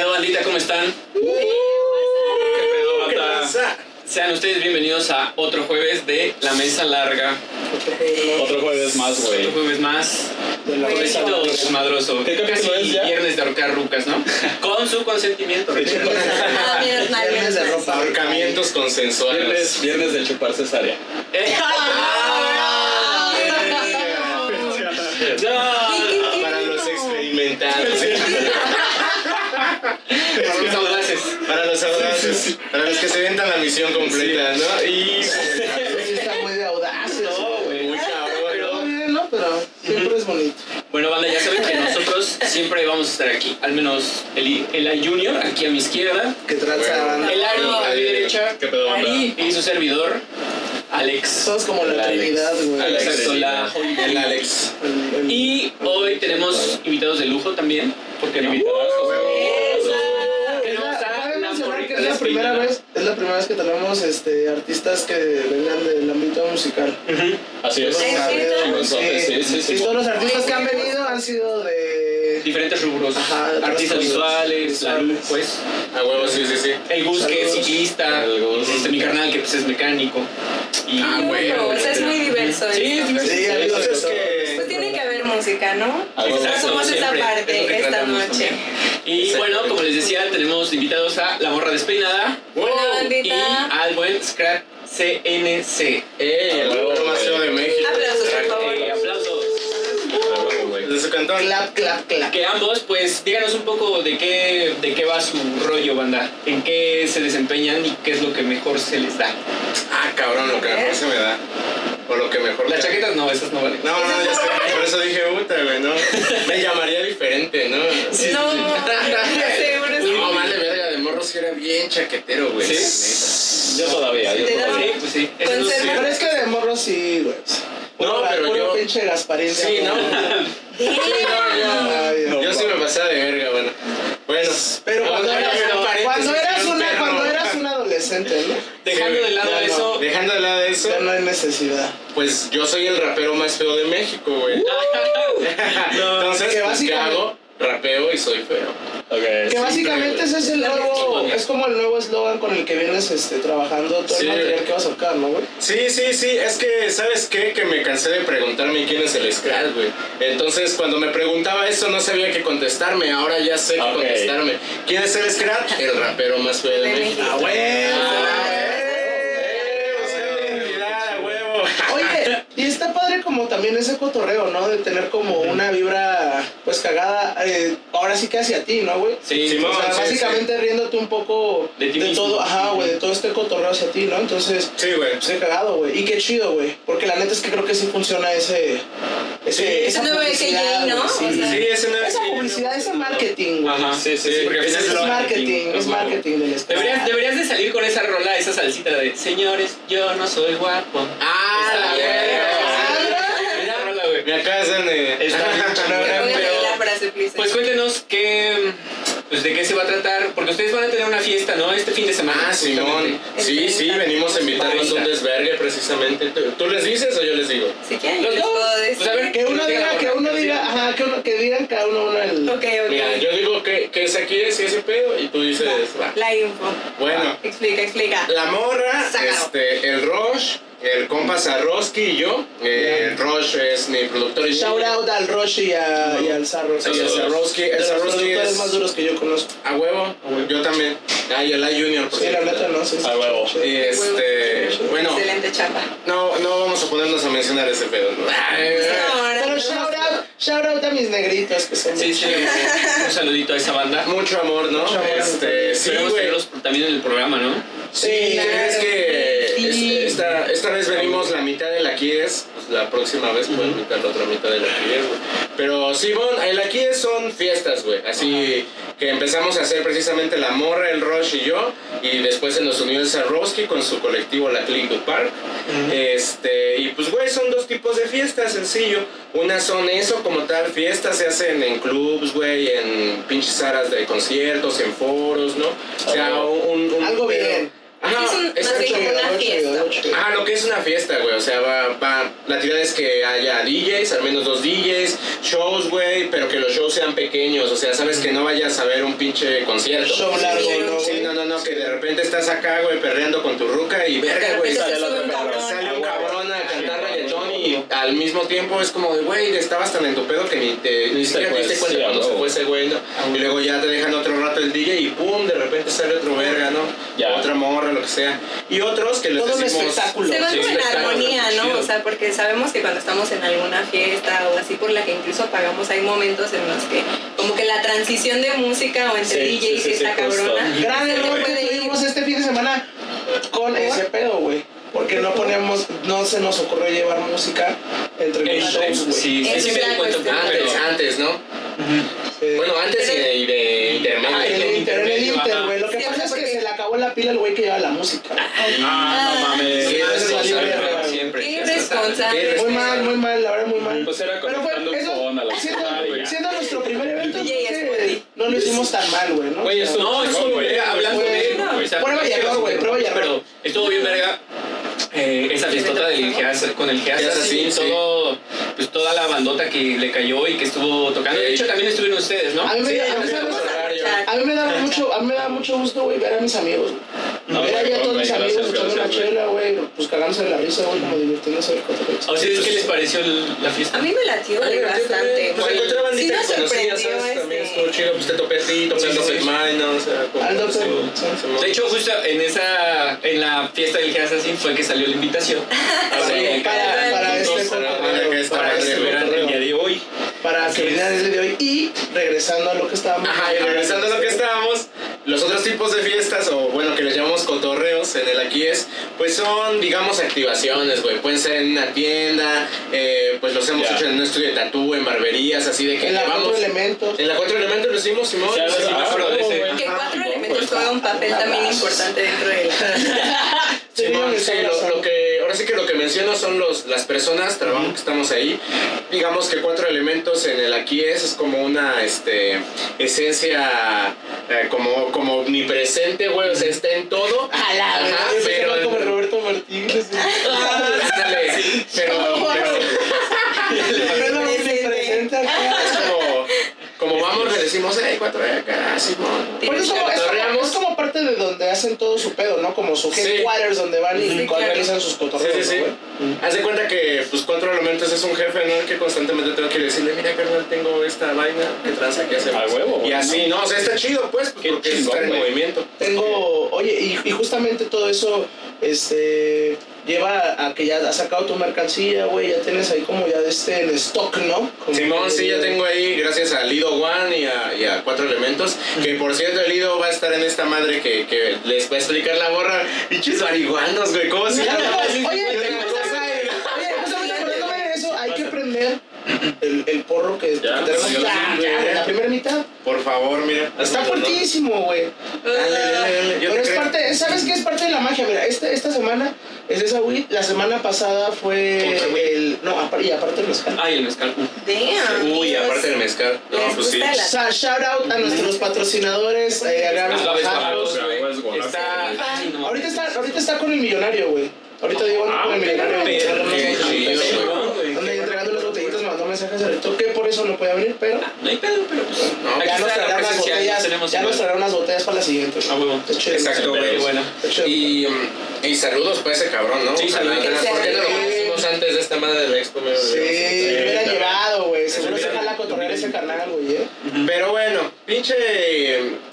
pedo, bandita? ¿Cómo están? ¿Qué pedo. Sean ustedes bienvenidos a otro jueves de La Mesa Larga. Otro jueves más, güey. Otro juees más. De la Juevesito desmadroso. ¿Qué capítulo es ya? viernes de ahorcar rucas, ¿no? Con su consentimiento. Ah, Viernes de ropa. Ahorcamientos consensuales. Viernes, viernes de chupar cesárea. los audaces. Para los audaces. Para los que se ventan la misión completa, ¿no? Y. Sí, está muy de audaces. No, güey. Muy bien, ¿no? Pero siempre es bonito. Bueno, banda, ya saben que nosotros siempre vamos a estar aquí. Al menos el, el Junior, aquí a mi izquierda. Que tranza Bueno. banda. El Ari a mi derecha. ¿Qué pedo, banda? Ari y su servidor, Alex. Somos como la. Trinidad, güey. Alex. Exacto, la El Alex. El- el- Y hoy tenemos invitados de lujo también. ¿Por qué no? Tenemos primera vez, es la primera vez que tenemos este artistas que vengan del ámbito musical. Así es. ¿En serio? Chingonzote, sí, sí, sí. Y todos los artistas que han venido han sido de Diferentes rubros. Ajá, de Artistas visuales, la luz, pues. A huevo, sí, sí, sí. El Gus, que es ciclista. Este, mi carnal, que pues es mecánico. Y, Ah, güey. o sea, es muy diverso. Sí, es diverso. Sí, amigos. Pues tiene que haber música, ¿no? Ah. Nosotros somos esa es parte esta noche. Y bueno, como les decía, tenemos invitados a La Morra Despeinada Hola, y al buen Scrap CNC. ¡Ey! El huevo más feo de México. Aplausos, por favor. Eh, aplausos. De su cantón. clap, clap, clap. Que ambos, pues, díganos un poco de qué, de qué va su rollo, banda. En qué se desempeñan y qué es lo que mejor se les da. Ah, cabrón, lo que mejor se me da. O lo que mejor. Las chaquetas no, esas no valen. No, no, ya sé. Por eso dije, puta, güey, ¿no? Me llamaría diferente, ¿no? No, sí era bien chaquetero, güey. ¿Sí? Yo todavía, yo todavía. Sí, pues sí. Eso no Conserva- Pero es que de morro sí, güey. No, pero yo- pinche Gasparín. Sí, ¿no? Ay, Yo, yo sí me pasaba de verga, bueno. Bueno. Pero cuando eras, cuando eras un una, cuando eras un adolescente, ¿no? Dejando de lado ya no. eso. Dejando de lado eso, Ya no hay necesidad. pues yo soy el rapero más feo de México, güey. Entonces, pues, ¿qué hago? Rapeo y soy feo. Que básicamente ese es el nuevo, es como el nuevo eslogan con el que vienes este, trabajando todo Sí. el material que vas a sacar, ¿no, güey? Sí, sí, sí, es que, ¿sabes qué? Que me cansé de preguntarme quién es el Scratch, güey. Entonces, cuando me preguntaba eso, no sabía qué contestarme. Ahora ya sé qué contestarme. ¿Quién es el Scratch? El rapero más feo de, México. México. ¡Ah, güey! Padre como también ese cotorreo, ¿no? De tener como una vibra, pues cagada, eh, ahora sí que hacia ti, ¿no, güey? Sí, Simón. O sea, sí, básicamente riéndote un poco De de, todo, ajá, güey, de todo este cotorreo hacia ti, ¿no? Entonces, Sí, güey. pues cagado, güey. Y qué chido, güey. Porque la neta es que creo que sí funciona ese. ese Sí. esa Ese nuevo publicidad, ¿no? sí. O sea, Sí, ese no Esa publicidad, ese marketing, güey. Ajá, Sí, sí, sí. porque al final Es marketing, es marketing del estado. Deberías, deberías de salir con esa rola, esa salsita de Señores, yo no soy guapo. Ah, la bien. verga. Esa rola, güey. Me acabas de... Está bien pero-. Pues cuéntenos qué, pues de qué se va a tratar, porque ustedes van a tener una fiesta, ¿no? Este fin de semana. Ah, Simón. Sí, sí, venimos a invitarlos a un desvergue precisamente. ¿Tú, tú les dices o yo les digo? Si quieren, Los dos. Pues a ver, Que uno Diga que uno que diga, diga. ajá, que, uno, que digan cada uno uno el. Ok, ok. Mira, yo digo que, que esa quiere, si ese pedo, y tú dices, va. La info. Bueno, Explica, explica. la morra, este, el Roche, el compa Sarroski y yo. Eh, es mi productor y Shout out al Roshi y, a, y al. Sí, Sarroski, el los Sarroski productores es más duros que yo conozco. a huevo, yo también. Ah, y el I Junior, por Sí, la neta, no sé. A huevo. Y este, bueno, Excelente chamba. no, no vamos a ponernos a mencionar ese pedo, ¿no? No, Pero no. shout out, shout out a mis negritos que son Sí, muy sí, chidos. un saludito a esa banda. Mucho amor, ¿no? Mucho amor. Este, sí, Esperemos tenerlos también en el programa, ¿no? Sí, claro. es que Sí. Esta, esta vez venimos la mitad de la Kies, pues la próxima vez pueden invitar la otra mitad de la Kies, güey. Pero sí, bueno, la Kies son fiestas, güey. Así que empezamos a hacer precisamente la morra, el Rush y yo, y después se nos unió el Sarrowski con su colectivo La Clickwood Park. Este, y pues, güey, son dos tipos de fiestas, sencillo. Unas son eso, como tal, fiestas se hacen en clubs, güey, en pinches salas de conciertos, en foros, ¿no? O sea, un, un- Algo pero- bien. Ajá, es un, es más bien Ocho y como una ocho y fiesta. ocho. Ajá, lo que es una fiesta, güey. O sea, va, va. La tirada es que haya DJs, al menos dos DJs, shows, güey, pero que los shows sean pequeños. O sea, sabes que no vayas a ver un pinche concierto. Show largo, Sí, ¿no? Sí, no, no, no, que de repente estás acá, güey, perreando con tu ruca y verga, De güey. Sale, se sube un cabrón. sale un cabrón a cantar reggaetón y al mismo tiempo es como de, güey, estabas tan en tu pedo que ni te ni siquiera te diste cuenta sí, cuando se fue ese güey, ¿no? Y luego ya te dejan otro rato el DJ y pum, de repente sale otro verga, ¿no? Ya. Otra morra, lo que sea. Y otros que les Todo un decimos... espectáculo. Se van Sí, como en armonía, ¿no? O sea, porque sabemos que cuando estamos en alguna fiesta o así por la que incluso pagamos, hay momentos en los que como que la transición de música o entre Sí, sí, y esta sí, cabrona. Ir. tuvimos este fin de semana con ese pedo, güey. Porque no ponemos, no se nos ocurrió llevar música entre los shows, güey. Sí, sí, Esa sí es me la di cuenta. cuestión. pero- Antes, antes, ¿no? Eh, Bueno, antes y de, ah, en el inter, güey. Lo que pasa es que se le acabó la pila al güey que lleva la música. Ah, no mames. Siempre. Qué irresponsable. Muy mal, muy mal, la verdad, muy mal. Pues era Pero fue, conectando eso, con a la siendo, nuestro primer evento, no lo hicimos tan mal, güey, ¿no? Güey, O sea, eso- No, estuvo güey. hablando Fue- de. prueba y error, güey, prueba y error. Pero estuvo bien verga. Eh, esa fiestota del Geasa- con el Geasa, sí, sí, todo, pues toda la bandota que le cayó y que estuvo tocando. De hecho, también estuvieron ustedes, ¿no? A mí me, da mucho, a mí me da mucho gusto, güey, ver a mis amigos. No, ver allá a güey, todos mis amigos echando una chela, güey, pues cagándose de la risa, güey, como divirtiéndose de cotorreo. ¿A ustedes qué les pareció el- la fiesta? A mí me latió bastante. Pues encontré Sí bandita que conocía, sorprendió ¿sabes? También este. estuvo chido. Pues te topé a ti, topé a Sí, los. Mine, o sea... De hecho, justo en esa, en la fiesta del Geasa sí fue que salió la invitación. Para, Sí, para, este este que el día de hoy. para que el día de hoy y regresando a lo que estábamos Ajá, y regresando a lo que estábamos, los otros tipos de fiestas, o bueno, que les llamamos cotorreos en el aquí es, pues son, digamos, activaciones, güey. Pueden ser en una tienda, eh, pues los hemos Ya. hecho en un estudio de tatú, en barberías, así de que en la llevamos. cuatro elementos En la cuatro elementos lo hicimos, Simón. Sí, Sí, ah, me acuerdo de ese. güey. Que cuatro elementos pues, juega un papel también importante dentro de la... Simón, Sí, sí, lo, lo que, ahora sí que lo que menciono son los, las personas, trabajo que estamos ahí. Digamos que cuatro elementos en el aquí es, es como una este, esencia eh, como, como omnipresente, güey, o sea, está en todo. A la Ajá, verdad, pero- pero como Roberto Martínez. Ándale, pero, pero. vamos, le decimos, hey, cuatro de acá, Simón. Pero es como, es, como, es como parte de donde hacen todo su pedo, ¿no? Como su Sí. headquarters donde van y Sí, organizan sus Sí, cotorreos, sí, sí. ¿no, güey? Haz de cuenta que, pues, cuatro elementos es un jefe, ¿no? El que constantemente tengo que decirle, mira, carnal, tengo esta vaina, ¿qué tranza que hacemos? A huevo, Y así, ¿no? O sea, está chido, pues, Qué porque es chingón, estar en movimiento. Tengo, oye, y, y justamente todo eso, este, lleva a que ya has sacado tu mercancía, güey, ya tienes ahí como ya este en stock, ¿no? Como Simón, que- sí, ya tengo ahí, gracias a Lido One y a, y a Cuatro Elementos, que por cierto, el Lido va a estar en esta madre que, que les va a explicar la borra. Pinches marihuanos, güey, ¿cómo se Oye, llama? oye, de eso, hay que prender el, el porro que, Ya, tenemos sí, ya, la primera mitad. Por favor, mira. Está fuertísimo, güey. Dale, dale, dale, yo Pero es creo. parte, ¿sabes qué es parte de la magia? Mira, este, esta semana es esa weed, la semana pasada fue el, no, y aparte el mezcal. Ay, el mezcal. Damn. Uy, aparte del mezcal. No, pues sí. O sea, shout out a nuestros patrocinadores, eh. Está. no. Ahorita está, ahorita está con el millonario, güey. Ahorita digo Ah, con el millonario. Mensajes ahorita que por eso no podía venir, pero No hay pedo, pero pues. No, ya nos traerá unas botellas, ya nos traerá unas botellas para la siguiente. Ah, chido. Exacto, güey. bueno. Y, mm, y saludos para ese cabrón, ¿no? Sí, saludos. ¿Por qué no lo conocimos antes de esta madre del expo? Sí, me hubiera llevado, güey. Seguro se jala cotorrear ese carnal, güey, ¿eh? Pero bueno, pinche.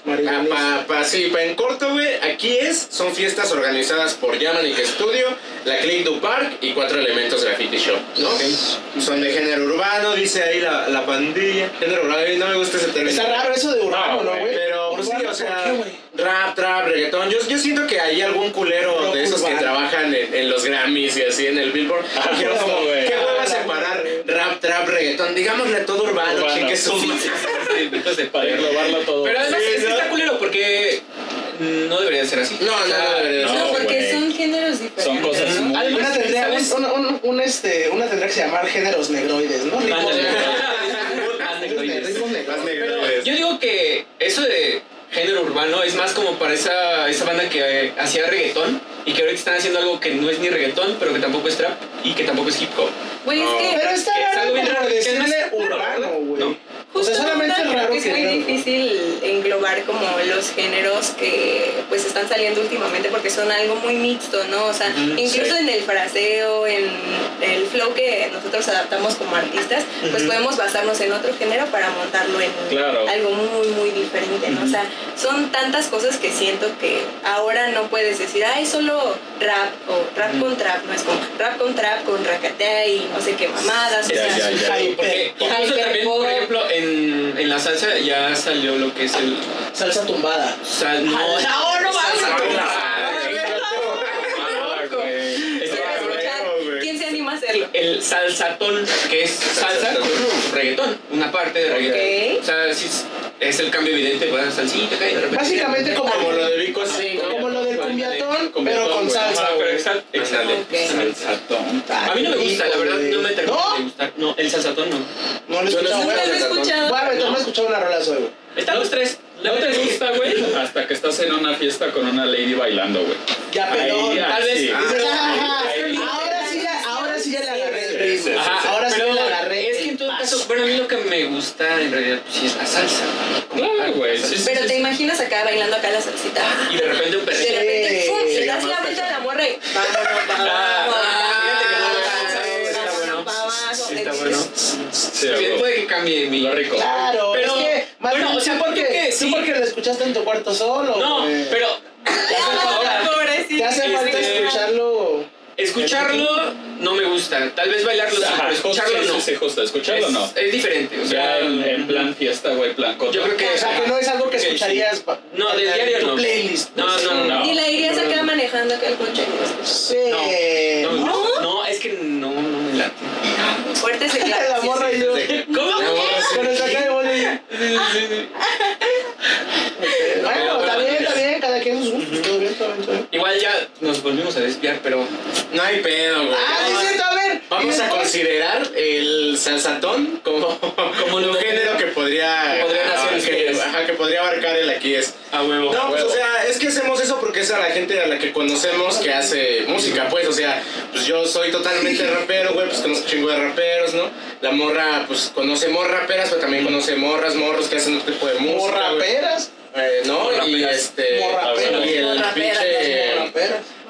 Pa, pa, sí, pa en corto, güey. Aquí es. Son fiestas organizadas por Yamanic Studio, la Click Du Park y Cuatro Elementos Graffiti Shop, ¿no? Son de género urbano, dice ahí la, la pandilla. Género urbano, no me gusta ese término. Está raro eso de urbano, No, ¿no, güey? Pero, pues sí, o sea, ¿por qué, güey? rap, trap, reggaetón. Yo, yo siento que hay algún culero Rock de esos que trabajan en, en los Grammys y así en el Billboard. Ah, como. ¿qué hueva Ah, separar rap, trap, reggaetón? Digámosle todo urbano, Urbano. chingue su madre. Sí, hijos de Para padre. englobarlo todo. Pero además Sí, es que ¿no? está culero porque no debería ser así. No, no, no debería No, ser. No, porque son géneros diferentes. Son cosas ¿no? muy- Una tendría, ¿sabes? un, un, un- un, este, una tendría que se llamar géneros negroides, ¿no? Ritmos negroides. Pero yo digo que eso de género urbano, es más como para esa, esa banda que eh, hacía reggaetón y que ahorita están haciendo algo que no es ni reggaetón, pero que tampoco es trap y que tampoco es hip hop. Güey, es que Pero está Es algo bien raro, es- urbano, güey. ¿no? O sea, solamente creo que es que muy difícil englobar como los géneros que pues están saliendo últimamente porque son algo muy mixto, ¿no? O sea, incluso sí. en el fraseo, en el flow que nosotros adaptamos como artistas, pues podemos basarnos en otro género para montarlo en Claro. algo muy, muy diferente, ¿no? O sea, son tantas cosas que siento que ahora no puedes decir, ay, solo rap o rap con trap, no es como rap con trap, con racatea y no sé qué mamadas, o sea, ya, ya. Hyper Porque Hyper también, por ejemplo, en, en la salsa ya salió lo que es el Salsa tumbada. sal, no, no, no mames. salsa Ah. Este. ¿Quién se anima a hacerlo? el salsatón, que es salsa con reggaetón, una parte de reggaetón. O sea, es, el cambio evidente, pues, salsita, y de repente. Básicamente como, Como lo de Vico sí, ¿no? como lo del Cumbiatón, pero con güey. salsa, Ajá, pero. Ok. Salsatón. A mí no me gusta, la verdad, no me termina ¿No? de gustar. No, el salsatón no. No lo he Yo no escuchado. Nunca lo he escuchado. Voy a meterme a escuchar una rola suave. Están los tres. ¿No te gusta, güey? Hasta que estás en una fiesta con una lady bailando, güey. Ya, perdón. Ahí, tal vez- así. Dices, "Ah, Ahí. ahora sí ya, ahora sí ya le agarré el ritmo. Ajá, Ahora sí pero le agarré. Es que en todo caso, bueno, a mí lo que me gusta en realidad pues, sí es la salsa. Claro, güey, sí, Pero te imaginas acá bailando acá la salsita. Y de repente un De perrito. repente, ¡pum! Sí, Le das la vuelta a la morra y vámonos. Sí, puede que cambie mi. Lo rico. Claro, Pero, es que más bueno, o sea, tú ¿por qué porque, que tú sí? porque lo escuchaste en tu cuarto solo. No, pero pobrecito. te hace falta este, escucharlo. Escucharlo no me gusta. Tal vez bailarlo sí, Ajá, pero justo, escucharlo sí, no. sí, sí, justo. Escucharlo es, no. es diferente. O sea, Ya en, en plan fiesta, güey, plan coto. Yo creo que. O sea, que no es algo que sí. escucharías No, del en diario no. playlist. No, no, no. No. Y la irías acá manejando acá el coche. Sí. No, ¿no? no, no, es que no, no me late. Fuerte claro. morra y yo. ¿Cómo? Con el saca de bola y- Bueno, está bien, está bien, cada quien sus gustos. Todo bien, todo bien, todo bien. Igual ya nos pero No hay pedo, güey. Ah, sí, es cierto, a ver. Vamos a considerar el salsatón como, como un género que podría, podrían hacer que, ustedes. ajá, que podría abarcar el aquí es. a huevo. No, a pues huevo. o sea, es que hacemos eso porque es a la gente a la que conocemos que hace música, pues, o sea, pues yo soy totalmente rapero, güey, pues conozco chingo de raperos, ¿no? La morra, pues conocemos raperas, pero también conoce morras, morros que hacen otro tipo de música. Morraperas. Eh, ¿no? Y este. Morraperas. Y el pinche.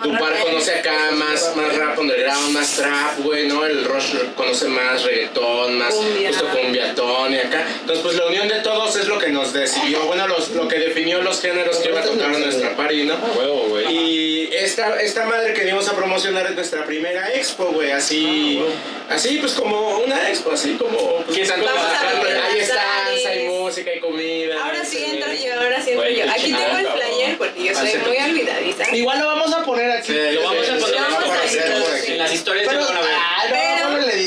Tu par conoce acá más, más rap underground, más trap, güey, ¿no? El Rush conoce más reggaetón, más Cumbia. justo cumbiatón y acá. Entonces, pues la unión de todos es lo que nos decidió, bueno, los, lo que definió los géneros que iba a tocar nuestra party, ¿no? A huevo, güey. Y esta, esta madre que venimos a promocionar es nuestra primera expo, güey, así, así pues como una expo, así como... Pues, ¿Qué tanto como Vamos a música, hay comida. Ahora sí entro yo, ahora sí entro yo. Aquí tengo el flyer porque yo soy Acepto. muy olvidadiza. Igual lo vamos a poner aquí. Sí, Lo vamos a poner. En las historias Pero,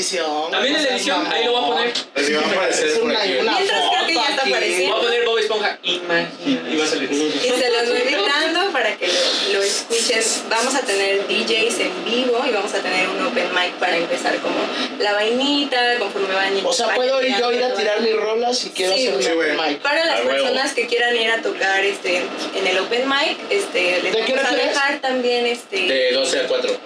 edición. También en la edición, ahí lo voy a poner. Así va a aparecer Es por una, aquí. una Mientras creo que ya está apareciendo. Voy a poner Bob Esponja. Imagina. Y va a salir. Y se los voy dictando para que lo, lo escuchen. Vamos a tener DJs en vivo y vamos a tener un open mic para empezar como la vainita, conforme van O sea, puedo ir yo ir a tirar mis rolas si quiero Sí, hacer un open mic. Para las personas que quieran ir a tocar este, en el open mic, este, les ¿De qué vamos a dejar también este, De 12 a 4.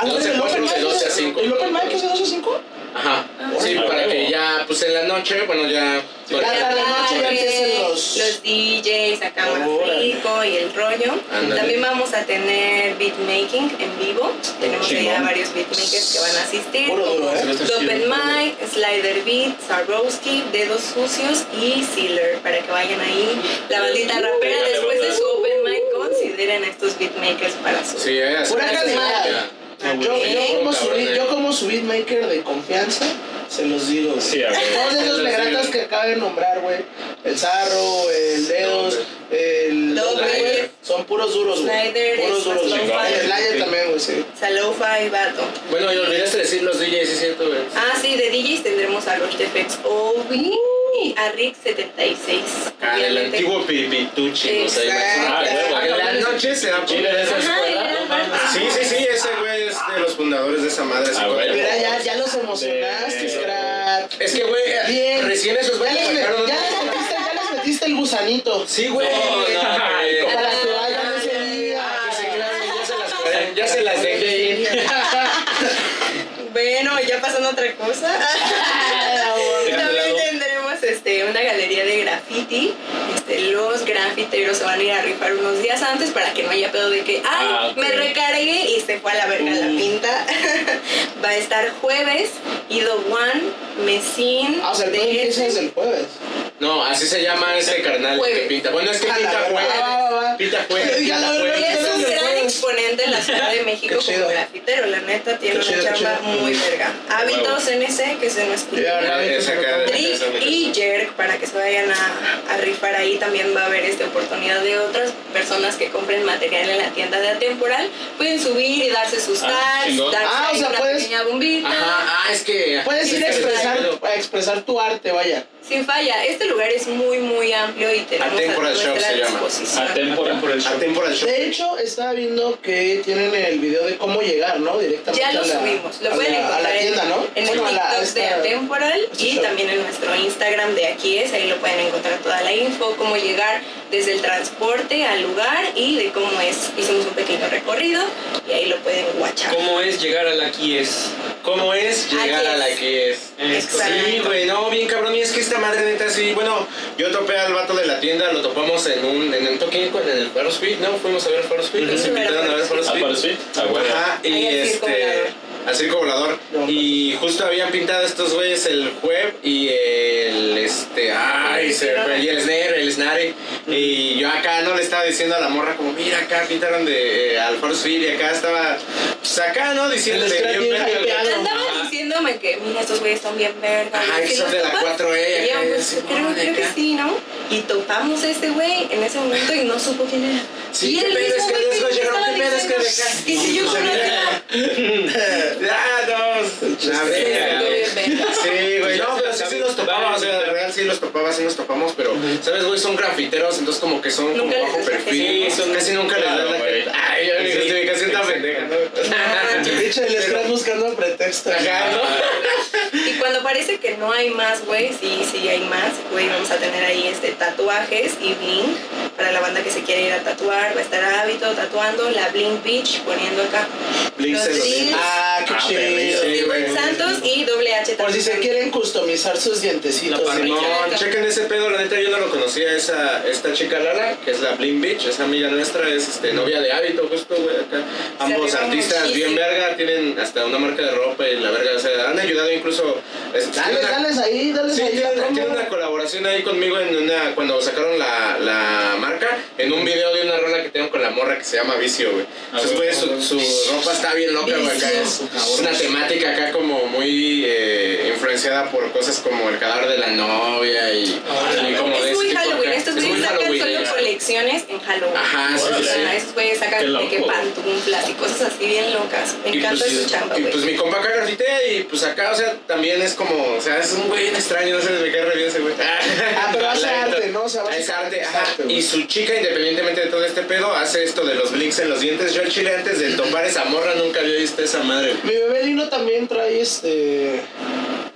Ah, De güey, 12 a el 4, open de mic 12 a es- 5. ¿El open mic es de 12 a 5? Ajá. Sí, Ah, para huevo. que ya, pues en la noche, bueno, ya. Ya tarde noche ya los- los DJs acá más Órale. rico y el rollo. También vamos a tener beatmaking en vivo. Tenemos ya varios beatmakers que van a asistir. ¿eh? Open Mic, Slider Beat, Sarowski, Dedos Sucios y Sealer para que vayan ahí. La bandita rapera después de su Open Mic consideren a estos beatmakers para su... Sí, eh, así. Pura Para calidad. Madre. Yo, yo, como su, yo como su beatmaker de confianza, se los digo. güey. Sí, a ver. Todos esos sí. que acabo de nombrar, güey. El Zarro, el Dedos, el Doble. Son puros duros, güey. Puros duros. low-fi. El Slayer también, güey, sí. Salofa y Vato. Bueno, y olvidaste decir los DJs, es cierto, güey. Ah, sí, de DJs tendremos a los FX Obi y a Rick76. Ah, el antiguo Pipituchi, o sea. Ah, En la noche se Sí, sí, sí, ese güey es de los fundadores de esa madre. Ah, güey. Mira, ya, ya los emocionaste, De- Scrap. Es que, güey, recién esos Ya güeyes sacaron ya una- les metiste, ya les metiste el gusanito. Sí, güey. No, no, güey. Para que vayan ese día. que se ya se las- Ya se las dejé ir. Bueno, ya pasando a otra cosa. También tendremos este, una galería de graffiti. Este, los grafiteros se van a ir a rifar unos días antes para que no haya pedo de que, ay, Ah, me recargué y se fue a la verga la pinta. Va a estar jueves, Ido One, Mesín. Ah, o sea, el empieza desde el jueves. No, así se llama ese carnal que Jueves. pinta. Bueno, es que A pinta jueves. Pinta jueves. Pinta Y jueves. es un gran exponente en la Ciudad de México como grafitero, la neta tiene chido, una chamba muy verga. Hábitos NC, que es de nuestro Ah, de- Trick y Jerk para que se vayan a, a rifar ahí también va a haber esta oportunidad de otras personas que compren material en la tienda de Atemporal pueden subir y darse sus Ah, tags, darse Ah, o sea, una puedes- pequeña bombita Ajá, ah, es que. Puedes ir a expresar, a expresar tu arte, vaya. Sin falla este lugar es muy muy amplio y tenemos Atemporal a Shop nuestra se llama. Atemporal. El. Atemporal. De hecho, estaba viendo que tienen el video de cómo llegar, ¿no? Directamente ya lo a la, subimos, lo a pueden la- encontrar a la tienda, en, ¿no? en el Bueno, a TikTok la- de Atemporal este y show. también en nuestro Instagram de Aquí es, ahí lo pueden encontrar toda la info, cómo llegar desde el transporte al lugar y de cómo es. Hicimos un pequeño recorrido y ahí lo pueden guachar. ¿Cómo es llegar a la Kies? ¿Cómo es llegar a la que es? Sí, güey, no, bien cabrón. Y es que esta madre neta, sí. Bueno, yo topé al vato de la tienda, lo topamos en un. En el toque en el Faro Speed, ¿no? Fuimos a ver Faro Speed, nos invitaron a ver Faro Speed. para sí. Ah, bueno. Ajá, y este. Al circo volador. Y justo habían pintado estos güeyes el web y el. Este. Ay, se fue. Y el snare, el snare. Y yo acá no le estaba diciendo a la morra, como, mira, acá pintaron de. eh, al Speed y acá estaba. Pues acá, ¿no? Andaba diciéndome que, mira, estos güeyes están bien verga. Ajá, que ¿Sí son de la topas? 4E, Y yo, pues, creo, creo que sí, ¿no? Y topamos a este güey en ese momento y no supo quién era. Sí, y ¿qué era el pedo? mismo Es que me llegaron, ¿qué pedo? Es que de acá. Y si yo. Ah, dos. La verga. Sí, güey, no, pero sí, sí los topaba, o sea, de real sí los topaba, sí nos topamos, pero, ¿sabes, güey? Son grafiteros, entonces como que son como bajo perfil, casi nunca les dan la güey. gente. Ay, mi justificación tan pendeja, ¿no? Dicho, el scratch buscando pretexto. Ajá, ¿no? Cuando parece que no hay más, güey, sí, sí hay más, güey, vamos a tener ahí este tatuajes y bling para la banda que se quiere ir a tatuar, va a estar hábito tatuando, la Bling Beach poniendo acá. Blink Los jeans. Ah, qué Ah, chido. sí. Santos y doble H Por si se quieren customizar sus dientecitos. La. Simón, chequen ese pedo, la neta yo no lo conocía, esa, esta chica Lala, que es la Bling Beach, esa amiga nuestra, es este, novia de hábito, justo, güey, acá. Ambos artistas bien muchísimo. verga, tienen hasta una marca de ropa y la verga, o sea, han ayudado incluso... es- Dale, tienen una- dales ahí, dales Sí, ahí promo. tienen una colaboración ahí conmigo en una, cuando sacaron la, la marca, en un video de una rola que tengo con la morra que se llama Vicio, güey. Ah, Entonces, güey, su, su ropa está bien loca, güey, acá es, es una temática acá como muy eh, influenciada por cosas como el cadáver de la novia y, y como de Es ese muy tipo Halloween, acá. estos Es muy Halloween. Colecciones en Halloween. Ajá, sí, O sí, sea, sí. esos güeyes sacan de que pantuflas y cosas así bien locas. Me Y encanta pues, su chamba, y pues mi compa acá y pues acá, o sea, también es como, o sea, es un güey bien extraño, no sé, me cae re bien ese güey. Ah, pero hace arte, ¿no? O sea, arte, es ajá. arte, güey. Y su chica, independientemente de todo este pedo, hace esto de los blinks en los dientes. Yo al chile antes de topar esa morra nunca había visto esa madre. Mi bebé Lino también trae este.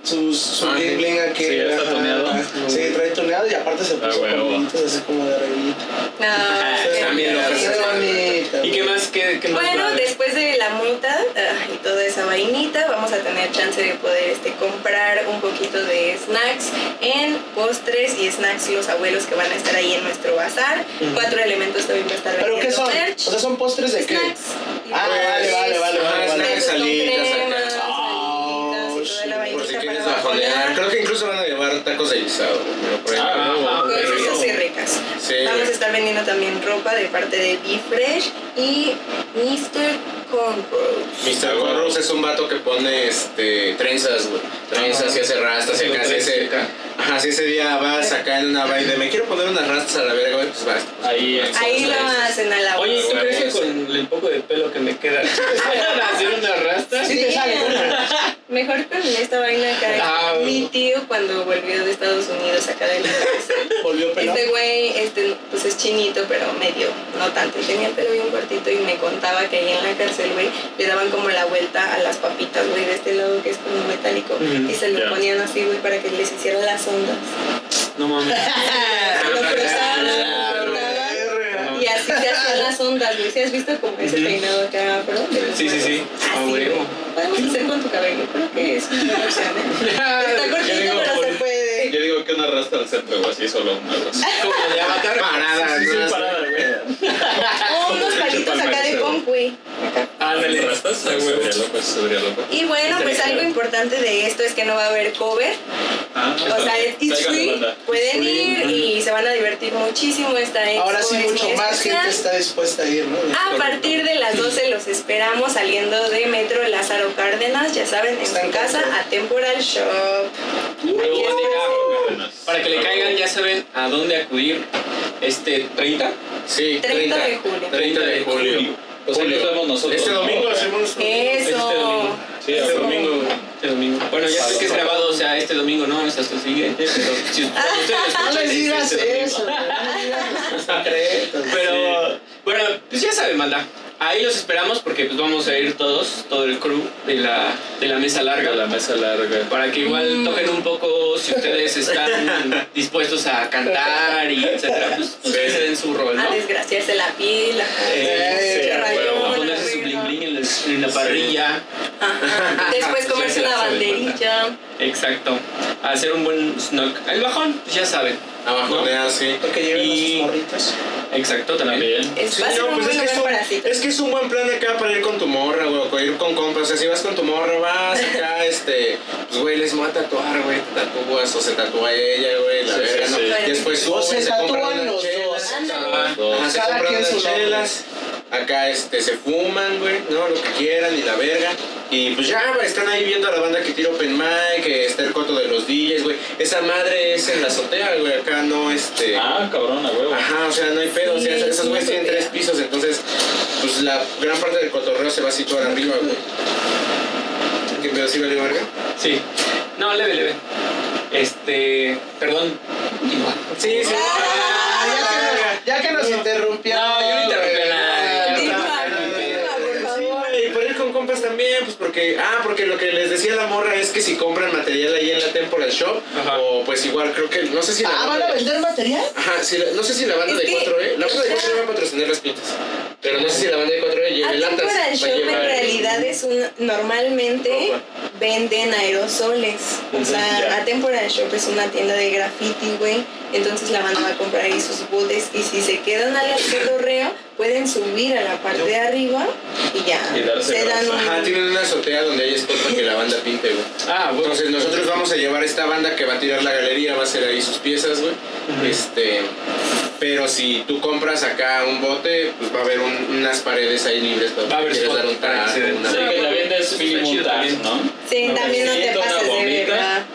Sus, su Ah, bling sí. aquí. Sí, está ajá. tuneado. Sí, trae tuneado y aparte se Ah, puso huevo. bonitos así como de. Ah, qué bien loca bonito. esa Qué bonita. ¿Y qué más? ¿Qué, qué más Bueno, haber? después de la multa ah, y toda esa vainita, vamos a tener chance de poder este, comprar un poquito de snacks en postres y snacks los abuelos que van a estar ahí en nuestro bazar. Cuatro elementos también va a estar ¿Pero qué son? merch. O sea, son postres de qué? snacks. Ah, Pues, vale, vale, vale, ajá, vale, vale. snacks, Creo que incluso van a llevar tacos de guisado. Pero. Ah, no. Cosas así ricas. Sí, Vamos a estar vendiendo también ropa de parte de Be Fresh y Mr. Cornrows. Mr. Corros es un vato que pone este, trenzas, güey. Trenzas y hace rastas y acá. Si ese, ajá, si ese día vas acá en una vaina de me quiero poner unas rastas a la verga, güey, pues vas. Ahí es. Ahí lo hacen a la Oye, ¿tú crees que con el poco de pelo que me queda a hacer una rasta? Sí, te sale. Mejor con esta vaina acá. Ah, Mi tío cuando volvió de Estados Unidos acá de la. Volvió pelado. Este güey, este, pues es chinito, pero medio, no tanto. Tenía el pelo bien cortito y me contaba que ahí en la cárcel, güey, le daban como la vuelta a las papitas, güey, de este lado que es como metálico. Y se lo ya. ponían así, güey, para que les hicieran las ondas. No mames. Lo cortaban, y así se hacían las ondas, güey. ¿Sí has visto como ese Ujú. peinado acá, pero Sí, sí, sí. A Así, huevo. güey. Podemos hacer con tu cabello, creo que es una buena opción, ¿eh? Está cortito, pero digo que una rasta al centro, güey, así solo una rasta. Como de avatar. Parada, Sí, sí, ¿no? parada, güey. O unos palitos acá de punk, güey. Ándale. ¿Rastas? Huevo. Sería loco, eso sería loco. Y bueno, pues algo importante de esto es que no va a haber cover. Ah, O sea, it's free. Pueden ir y se van a divertir muchísimo. Esta Ahora expo sí, es mucho más especial. gente está dispuesta a ir, ¿no? A partir de las 12 los esperamos saliendo de Metro Lázaro Cárdenas, ya saben, en Está su en casa, a Temporal Shop. Luego. Para que le caigan, ya saben a dónde acudir este 30. Sí, 30 de julio. 30 de julio. Pues ahí nos vemos nosotros. Este domingo hacemos un- Este Eso. domingo. Sí, Este domingo. Este domingo. Bueno, ya sé que es grabado, o sea, este domingo no, es hasta el siguiente. Pero si ustedes lo No escuchan, les es digas este eso, no les digas secretos. Pero, bueno, pues ya saben, manda. Ahí los esperamos porque pues vamos a ir todos, todo el crew de la, de la mesa larga. De la mesa larga. Para que igual Mm. toquen un poco si ustedes están dispuestos a cantar y etcétera, pues, pues que se den su rol, ¿no? A desgraciarse la piel, a Eh, sí, qué a ponerse su bling bling en, la- en la parrilla. Ajá. Después comerse una banderilla. Exacto. A hacer un buen snock. El bajón, pues ya saben. Abajo ¿no? de así. Porque lleven Y- sus morritos. Exacto, también. Es, Sí, no, pues es que, es un, para citas. es que es un buen plan acá para ir con tu morra, güey, o ir con compas. O sea, si vas con tu morra, vas acá, este, pues, güey, les voy a tatuar, güey, te tatúas o se tatúa ella, güey, la Sí, verga, sí, ¿no? después O suben, se compran tatúan los chelas. dos. Ajá, Dos. ajá, se Cada compran chelas. Acá este, se fuman, güey, ¿no? Lo que quieran y la verga. Y pues ya, güey, están ahí viendo a la banda que tira open mic, que está el coto de los DJs, güey. Esa madre es en la azotea, güey, acá no, este... Ah, cabrón, huevo. Ajá, o sea, no hay pedo, o sea, Sí, esos sí, güeyes sí. tienen tres pisos, entonces, pues la gran parte del cotorreo se va a situar arriba, güey. ¿Qué pedo, sí vale verga? Sí. No, leve, leve. Este. Perdón. Sí, sí. Ah, ya que nos- ya que nos interrumpieron. No, yo no interrumpí a güey. nadie. Continúa, Ah, continúa, por Sí, favor. güey, y por ir con compas ah, porque lo que les decía la morra es que si compran material ahí en la Temporal Shop, Ajá. o pues igual creo que, no sé si la Ah, ¿van a vender material? Ajá, la- no sé si la banda Es de que- 4E, la banda de 4E va a patrocinar las pintas, pero no sé si la banda de 4E lleve latas. Atemporal va a Shop en llevar- realidad es un normalmente Ropa. venden aerosoles. O Ujú, sea, ya. Atemporal Shop es una tienda de graffiti, güey. Entonces la banda va a comprar ahí sus botes y si se quedan al cotorreo, pueden subir a la parte de arriba y ya. Y darse se dan un... Ajá, tienen una azotea donde hay spot para que la banda pinte, güey. Ah, bueno. Entonces nosotros vamos a llevar esta banda que va a tirar la galería, va a hacer ahí sus piezas, güey. Este, pero si tú compras acá un bote, pues va a haber un- unas paredes ahí libres para Va a haber dar un se den. una- Sí, que también es mínimo un. ¿no? Sí, también no te pases de bombita.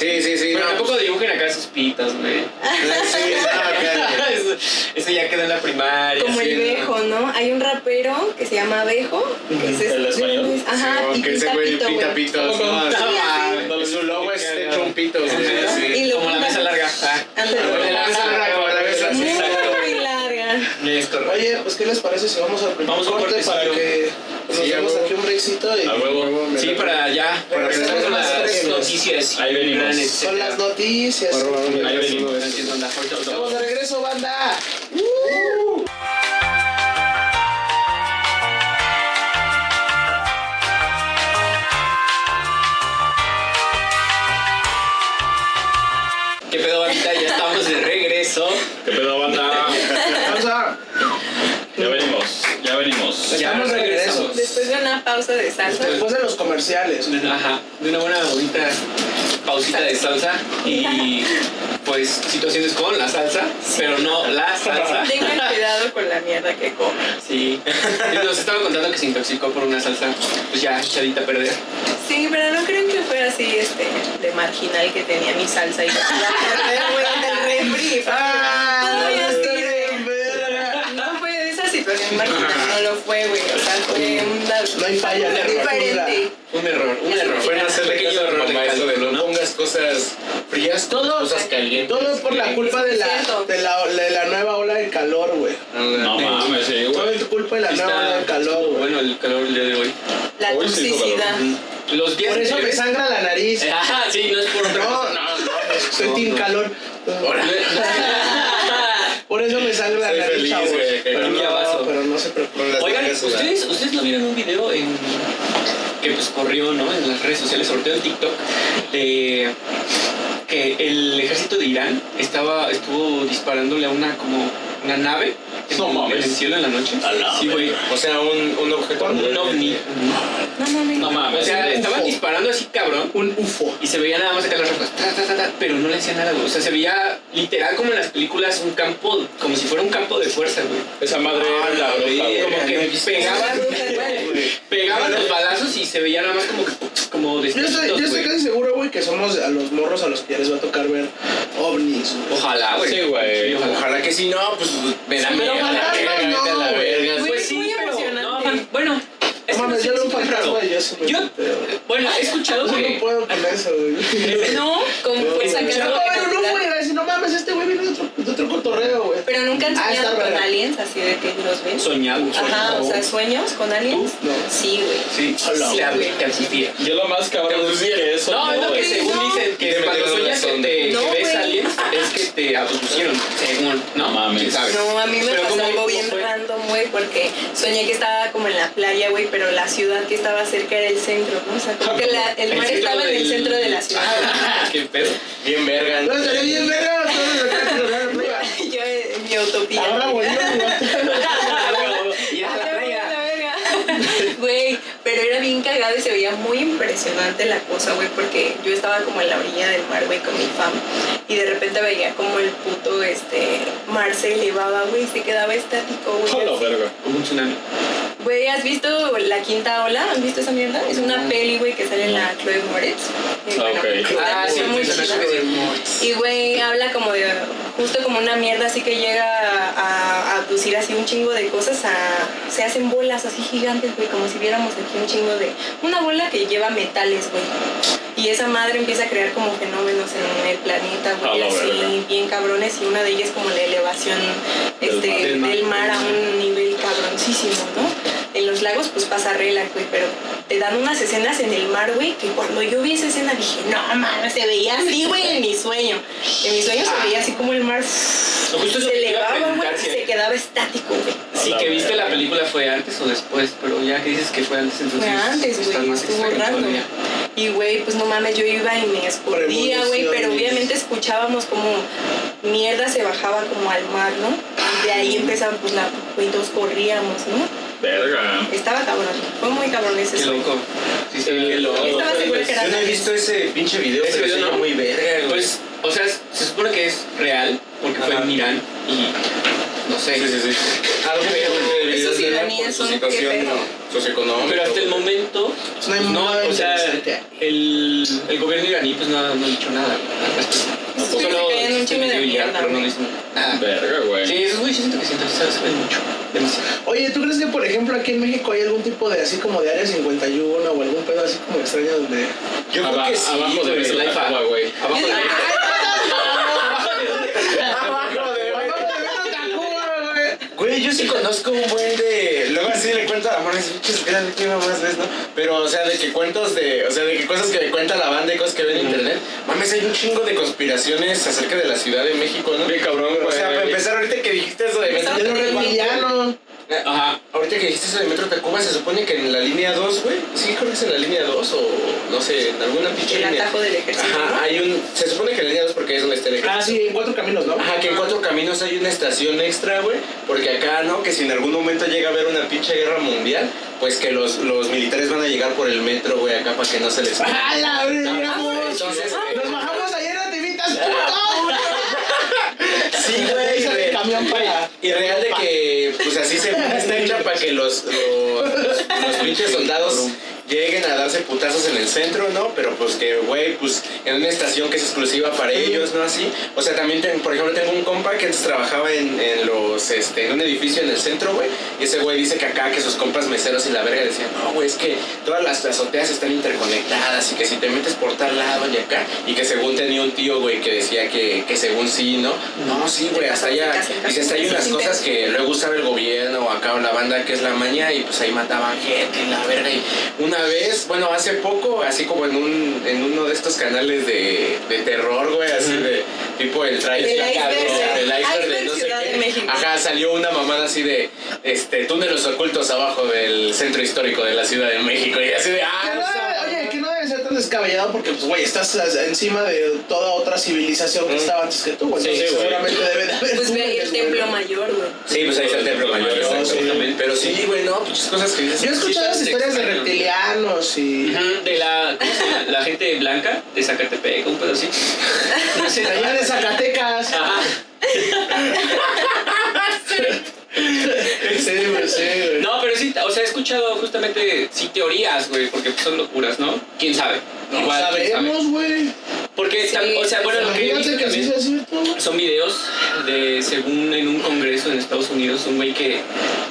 Sí, sí, sí. Pero no, tampoco pues, dibujen acá sus pitas, güey. sí, no, acá- eso, eso ya queda en la primaria. Como sí, el ¿no? Bejo, ¿no? Hay un rapero que se llama Bejo, que es ¿El español? Ajá, sí, y que ese pinta güey pito, pinta pitos, no, No, no, Su logo es hecho un pito. Y lo Como la mesa larga. Ah. Ándale. Como la mesa larga, como la mesa Muy, larga. muy larga. Es correcto. Oye, pues ¿qué les parece si vamos al primer Vamos a un corte para que nos Sí, demos aquí un breakcito y A huevo. Sí, para allá. Para más las noticias. Ahí venimos. son las noticias. Ahí venimos. Estamos de regreso, banda. ¿Qué pedo, bandita? Ya estamos de regreso. ¿Qué pedo, banda? Vamos a... Ya venimos, ya venimos. Ya Estamos de regreso. regresamos. Después de una pausa de salsa. Después de los comerciales. Ajá, de una buena bonita pausita de salsa y pues situaciones con la salsa, pero no la salsa. Tengan cuidado con la mierda que comen. Sí. Nos estaba contando que se intoxicó por una salsa, pues ya echadita a perder. Sí, pero no creo que fue así este de marginal que tenía mi salsa y la del refri. Ah, fue, güey. O sea, fue una No hay falla, no hay diferente. Un error, un error. Fue no hacerle a tu error de eso de no ¿no? pongas cosas frías, Todo- cosas calientes. Todo es por la culpa de la, de la, de la nueva ola de calor, güey. No mames, sí, Todo güey. es culpa de la nueva ola de calor, güey. bueno el calor el día de hoy. La sí, toxicidad. Los días Por eso me sangra la nariz. Ajá, sí, no es por otra No, cosa. no, no, soy No, team no. calor. Por eso me sale la nariz, chavos. Pero no, abrazo. pero no se preocupen. Oigan. ¿ustedes, ustedes no vieron un video en que pues corrió, ¿no? En las redes sociales, sobre todo en TikTok, de que el ejército de Irán estaba, estuvo disparándole a una como una nave en, No mames. en el cielo en la noche. A la sí, güey. O sea, un, un objeto. Un ovni. No mames. No O sea, estaban disparando así cabrón. Un UFO. Y se veía nada más acá las rocas, ta, ta, ta, ta, pero no le hacía nada, güey. O sea, se veía literal como en las películas un campo, como si fuera un campo de fuerza, güey. Esa madre era la bruja, güey. Como que pegaban, pegaban los balazos y se veía nada más como, como Yo estoy, yo estoy casi seguro, güey, que somos a los morros a los que ya les va a tocar ver ovnis. Ojalá, güey. Sí, güey. Sí, ojalá. Ojalá que sí, no, pues me da Pero miedo. fantasmas la verga, no, vete a la güey. verga. Güey, Pues sí, muy pero emocionante. no, fan- bueno, es que yo un fantasma y me Yo-. Bueno, he escuchado Yo que no puedo con eso, güey. No, como nunca han Ah, soñado con verga. aliens, así de que los ven. soñado. Ajá, o sea, sueños con aliens. No. Sí, güey. Sí, te, güey. absifía. Yo lo más cabrón es que eso. No, es lo que según No. dicen, que cuando sueñas que, te, No, que ves aliens, es que te abducieron, según, no mames. No, a mí me Pero pasó ¿cómo- algo bien fue? random, güey, porque soñé que estaba como en la playa, güey, pero la ciudad que estaba cerca era el centro, ¿no? O sea, como que la- el mar centro estaba en el centro de la ciudad. ¿Qué pedo? Bien verga. No, estaría bien, verga, todos acá, todos acá, güey. arriba. Yo utopía. Ahora. La verga. Güey, pero era bien cagado y se veía muy impresionante la cosa, güey, porque yo estaba como en la orilla del mar, güey, con mi fam. Y de repente veía como el puto, este, mar se elevaba, güey, y se quedaba estático, güey. Hola, verga. Como un tsunami. Güey, ¿has visto La Quinta Ola? ¿Has visto esa mierda? Es una peli, güey, que sale en la Chloe Moretz. Y, Ah, bueno, ok. está Ah, sí, muy chida. Y güey, habla como de justo como una mierda así que llega a, a abducir así un chingo de cosas, a, se hacen bolas así gigantes, güey, como si viéramos aquí un chingo de... Una bola que lleva metales, güey. Y esa madre empieza a crear como fenómenos en el planeta, la así bien cabrones. Y una de ellas como la elevación Del este, mar. del, Del mar. mar. a un nivel cabroncísimo, ¿no? En los lagos pues pasa relax, güey, pero te dan unas escenas en el mar, güey, que cuando yo vi esa escena dije, no, mames, se veía así, güey, en mi sueño. En mi sueño se veía así como el mar Justo se elevaba, güey, y se quedaba estático, güey. Sí, que viste la película fue antes o después, pero ya que dices que fue antes, entonces Fue antes, güey, más estuvo todavía. Y, güey, pues no mames, yo iba y me escondía, güey, pero obviamente escuchábamos como mierda se bajaba como al mar, ¿no? Y de ahí empezaban, pues, la, güey, todos corríamos, ¿no? Verga. Estaba cabrón, fue muy cabrón ese Qué loco. Sí, sí, Qué loco. Yo estaba segura que era Yo no he visto ese pinche video, Ese video no. muy verga, güey. Pues, o sea, se supone que es real, porque fue en Irán y no sé. Sí, sí, sí. Algo que Esos iraníes son situación qué pedo. socioeconómica. Pero hasta el momento, no, o sea, interesante. el, el gobierno iraní pues no, no ha dicho nada se caían un chingo de mierda, pero no güey. dicen nada. Verga, güey. Sí, esos güeyes siento que siento que saben mucho, demasiado. Oye, ¿tú crees que, por ejemplo, aquí en México hay algún tipo de así como de área 51 o algún pedo así como extraño donde. Yo creo Aba- que sí, abajo de güey. Agua, güey. Abajo de Abajo de Güey, yo sí conozco un buen de. Luego así le cuento a la mano, es pinches grandes, ¿qué más ves, no? Pero, o sea, de que cuentos de. O sea, de que cosas que me cuenta la banda y cosas que ven en internet. Mames, hay un chingo de conspiraciones acerca de la Ciudad de México, ¿no? Bien cabrón, O sea, para empezar, ahorita que dijiste eso de Es un reptiliano. Ajá. Ahorita que dijiste eso de Metro Tacuba, se supone que en la línea 2, güey. Sí, creo que es en la línea 2 o no sé, en alguna pinche El línea. atajo del ejército, Ajá, ¿no? hay un. Se supone que en la línea 2 porque es donde está el ejército. Ah, sí, en cuatro caminos, ¿no? Ajá, que en Cuatro Caminos hay una estación extra, güey. Porque acá, ¿no? Que si en algún momento llega a haber una pinche guerra mundial, pues que los, los militares van a llegar por el metro, güey, acá para que no se les... ¡Ah, la verga! Entonces, Nos bajamos ayer a Tivitas, puto. Sí, güey. Re- camión para- Y real de que, pues así se está hecha para que los, los, los pinches soldados lleguen a darse putazos en el centro, ¿no? Pero pues que, güey, pues en una estación que es exclusiva para ellos, ¿no? Así. O sea, también, ten- por ejemplo, tengo un compa que antes trabajaba en, en los, este, en un edificio en el centro, güey. Y ese güey dice que acá, que sus compas meseros y la verga decían, no, güey, es que todas las azoteas están interconectadas y que si te metes por tal lado y acá. Y que según tenía un tío, güey, que decía que, que según sí, ¿no? No, sí, güey, hasta allá. Dice, hasta hay unas cosas que luego usaba el gobierno o acá o la banda que es la maña y pues ahí mataban gente y la verga. Y una vez, bueno, hace poco, así como en un en uno de estos canales de, de terror, güey, así de, tipo el trailer. Del iceberg, el iceberg de no sé qué. de México. Ajá, salió una mamada así de este túneles ocultos abajo del centro histórico de la Ciudad de México. Y así de, ah, descabellado porque, pues, güey, estás encima de toda otra civilización que estaba antes que tú, güey. Mm. Sí, Entonces, seguramente debe de haber. Pues ve ahí el templo mayor, güey. Sí, pues ahí está el templo mayor, Sí. exactamente. Pero sí, güey, no, pinches cosas que dices. Yo he escuchado las historias de reptilianos y. Ujú, De la, la gente blanca de Zacatepec, un pedo así. No sé, De allá de Zacatecas. Ajá. Sí, güey, sí, güey. No, pero sí, o sea, he escuchado justamente, sí, teorías, güey, porque pues, son locuras, ¿no? ¿Quién sabe? No Igual, ¿quién sabe? sabemos, güey. Porque, Sí, o sea, bueno, lo que que sí también sea cierto, son videos de, según en un congreso en Estados Unidos, un güey que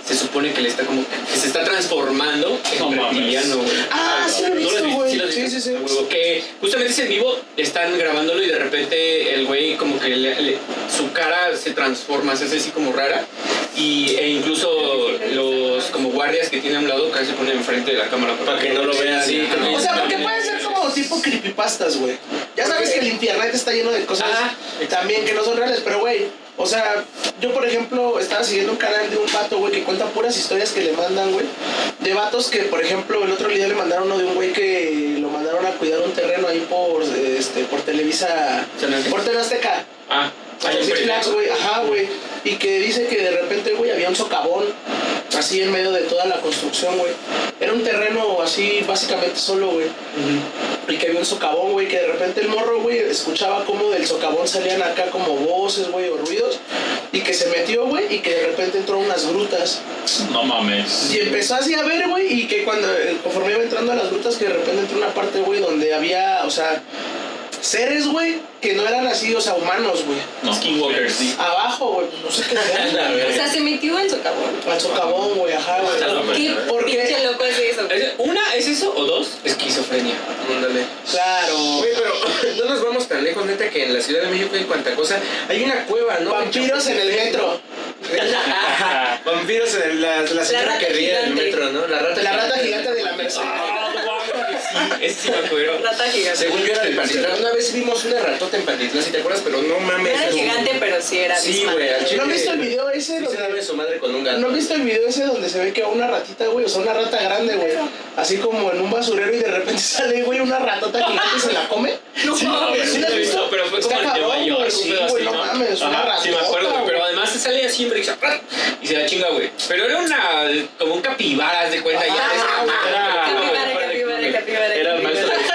se supone que le está como, que se está transformando en No mames. reptiliano, güey. Ah, sí lo he ¿No lo has visto, güey. Sí, sí, sí. A huevo. Que justamente es en vivo, están grabándolo y de repente el güey como que le- le- su cara se transforma, se hace así como rara. Y, e incluso los como guardias que tiene a un lado casi se ponen enfrente de la cámara Para que no lo vean. Sí, que O sea, porque puede ser como tipo creepypastas, güey. Ya sabes que el internet está lleno de cosas Ajá. también que no son reales, pero güey, o sea, yo por ejemplo estaba siguiendo un canal de un vato, güey, que cuenta puras historias que le mandan, güey. De vatos que, por ejemplo, el otro día le mandaron uno de un güey que lo mandaron a cuidar un terreno ahí por, este, por Televisa, por TV Azteca. Ah, A los Six Flags, güey, ajá, güey. Y que dice que de repente, güey, había un socavón así en medio de toda la construcción, güey. Era un terreno así, básicamente solo, güey. Y que había un socavón, güey, que de repente el morro, güey, escuchaba como del socavón salían acá como voces, güey, o ruidos. Y que se metió, güey, y que de repente entró a unas grutas. No mames. Y empezó así a ver, güey, y que cuando, eh, conforme iba entrando a las grutas, que de repente entró una parte, güey, donde había, o sea, seres, güey, que no eran así, o sea, humanos, güey. No, Skinwalkers. Sí. Abajo, güey, pues no sé qué A sea. ver. O sea, se metió al socavón. Al socavón, güey, ajá, güey. ¿Qué ¿Por qué? pinche loco es eso? Es- Una, ¿es eso? O dos, esquizofrenia. Ándale. Claro. Güey, pero no nos vamos tan lejos, neta, que en la Ciudad de México hay cuanta cosa. Hay una cueva, ¿no? Vampiros en el metro. Ajá, Vampiros en el- la, la señora que ríe en el metro, ¿no? La rata La rata gigante de la Merced. Ese sí me acuerdo. Rata gigante. Según yo era de Pantitlán. Una vez vimos una ratota en Pantitlán, si te acuerdas, pero no mames. No era un- gigante, pero sí era Sí, güey. ¿No has visto el video ese Sí se su madre con un gato. ¿No has visto el video ese donde se ve que una ratita, güey? O sea, una rata grande, güey. Así como en un basurero y de repente sale, güey, una ratota gigante y se la come. No Sí, mames. sí visto, pero fue Está como en cabrón, Nueva York, güey, un sí, güey, no ¿no? mames, una Ajá, Sí, me acuerdo, ratota, pero además se sale siempre y se, y se la chinga, güey. Pero era una, como un capibara, de cuenta, ya. Ah, Era- Capibara, capibara, capibara. Era el maestro de las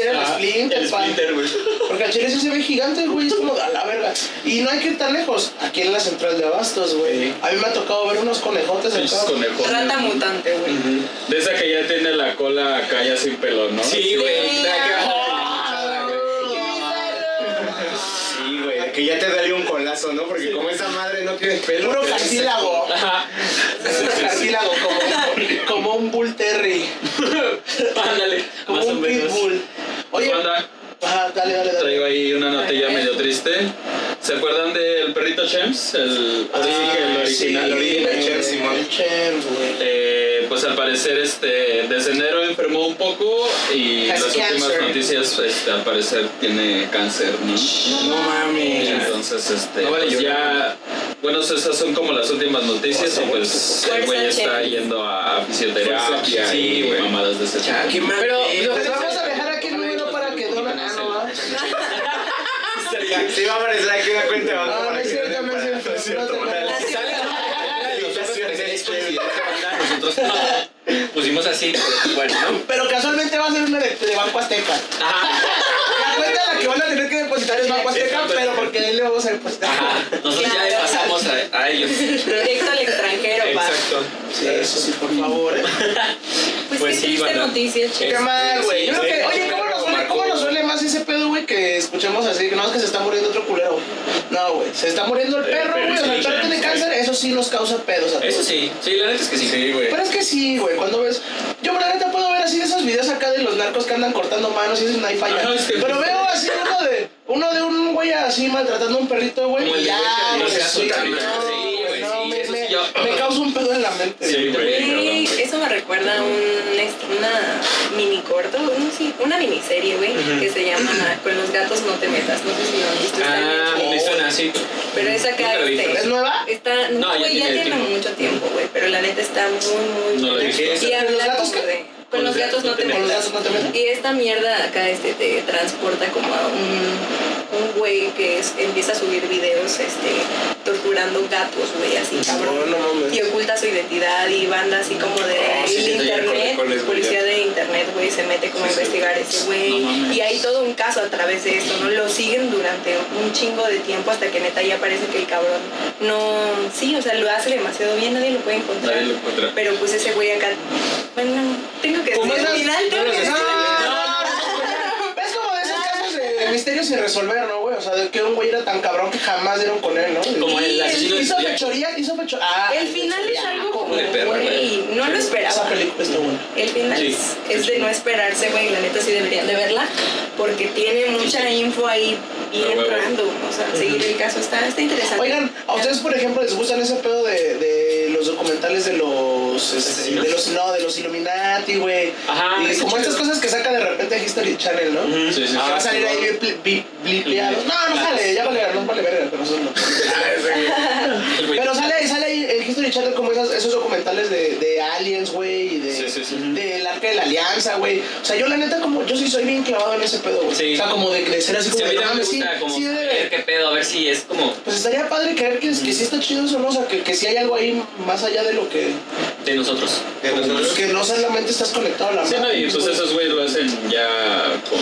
era el Ah, Splinter, el pa. Splinter, güey. Porque al chile sí se ve gigante, güey, es como a la verga. Y no hay que ir tan lejos. Aquí en la central de Abastos, güey. Sí. A mí me ha tocado ver unos conejotes acá. Rata mutante, güey. De esa que ya tiene la cola acá ya sin pelo, ¿no? Sí, güey. Sí. Sí, güey, que ya te daría un colazo, ¿no? Porque como esa madre no tiene pelo. Puro cartílago. Ajá. Cartílago, como, como un bull terry. Ándale, Como un pitbull. Oye, ajá, dale, dale, dale. traigo ahí una notilla medio triste. ¿Se acuerdan del perrito Chems? El, Ah, el original. sí, el original. güey, Chems, Simón. el Chems, güey. Eh, pues al parecer este desde enero enfermó un poco y Has las últimas noticias este, al parecer tiene cáncer, ¿no? No mames. Entonces este No vale pues ya bueno esas son como las últimas noticias y pues el güey está yendo a fisioterapia sí, y güey. mamadas de ese tipo. Pero pedo. les vamos a dejar aquí el número para que donen. Ah, no, va. Sí, va a aparecer aquí una cuenta. No, no es cierto, no es cierto. No es. Nosotros pusimos así, pero bueno, ¿no? Pero casualmente va a ser una de, de Banco Azteca. Ajá. La cuenta a la que van a tener que depositar es Banco Azteca, Exacto. pero porque ahí le vamos a depositar. Ajá. Nosotros ya le pasamos a, a ellos. Directo al extranjero, pa. Exacto. Sí, eso sí, por favor. ¿eh? Pues, Pues qué sí, triste banda. noticia, Qué che. mal, güey. Yo creo que, Sí. oye, ¿cómo nos, suele, ¿cómo nos suele más ese pedo, güey? Que escuchemos así, que no es que se está muriendo otro culero. No, güey. Se está muriendo el Eh, perro, güey. O sea, el perro tiene sí. cáncer, eso sí nos causa pedos a todos. Eso sí, sí, la neta es que sí. Sí, güey. Pero es que sí, güey, cuando ves. Yo, la neta, puedo ver así de esos videos acá de los narcos que andan cortando manos y eso no hay falla. Ajá, es que- Pero veo así uno de. Uno de un güey así maltratando a un perrito, güey. Y de ya, güey no me, me- causa un pedo en la mente. Sí, güey. eso me recuerda a un, una mini corto, no, sí, una miniserie, güey, que se llama Con los gatos no te metas. No sé si lo han visto. Ah, chido. suena así. Pero es acá, lo visto. este, ¿Es nueva? Está, No, no, ya tiene mucho tiempo, güey, pero la neta está muy, muy No buena. visto. Y ¿Con los habla gatos como de- Con los gatos no te ¿Con los metas. gatos no te metas? Y esta mierda acá este, te transporta como a un, un güey que es- empieza a subir videos este, torturando gatos, güey, así cabrón. No, no mames. Y oculta su identidad y banda así como de Oh, sí, el internet, policía de internet, güey, se mete como a sí. investigar ese güey. No y hay todo un caso a través de esto, ¿no? Lo siguen durante un chingo de tiempo hasta que neta ya parece que el cabrón no, sí, o sea, lo hace demasiado bien, nadie lo puede encontrar. Nadie lo encuentra. Pero pues ese güey acá, bueno, tengo que decir al final, tengo que no, decir al final. no, no, no. Es como de esos misterios sin resolver, ¿no, güey? O sea, de que un güey era tan cabrón que jamás dieron con él, ¿no? Como el asesino Hizo fechoría, hizo fechoría. Ah, El final es algo como, de perra, güey, no lo Esa esperaba. película está buena. El final Sí, es, es de no esperarse, güey, la neta sí deberían de verla, porque tiene mucha info ahí bien Ah, huevo. random, o sea, seguir el caso está, está interesante. Oigan, ¿a ustedes, por ejemplo, les gustan ese pedo de, documentales de los, este, de los, no, de los Illuminati, güey? Ajá, Y como estas cosas que saca de repente History Channel, ¿no? Ujú. Sí, sí, va a salir ahí blipeado. No, no sale, ya vale, no vale verga, pero eso no. Pero sale, Channel como esas- esos documentales de, de aliens, güey, y de, Sí, sí, sí. del arca de la alianza, güey. O sea, yo la neta como, yo sí soy bien clavado en ese pedo, güey. O sea, como de, ser así Sí, como a de, no mames, sí, como sí debe- ver qué pedo, a ver si es como Pues estaría padre creer que, que sí está chido eso, ¿no? O sea, que, que sí hay algo ahí más allá de lo que... de nosotros. De nosotros. Que no solamente estás conectado a la Sí, no, y pues güey. esos güeyes lo hacen ya con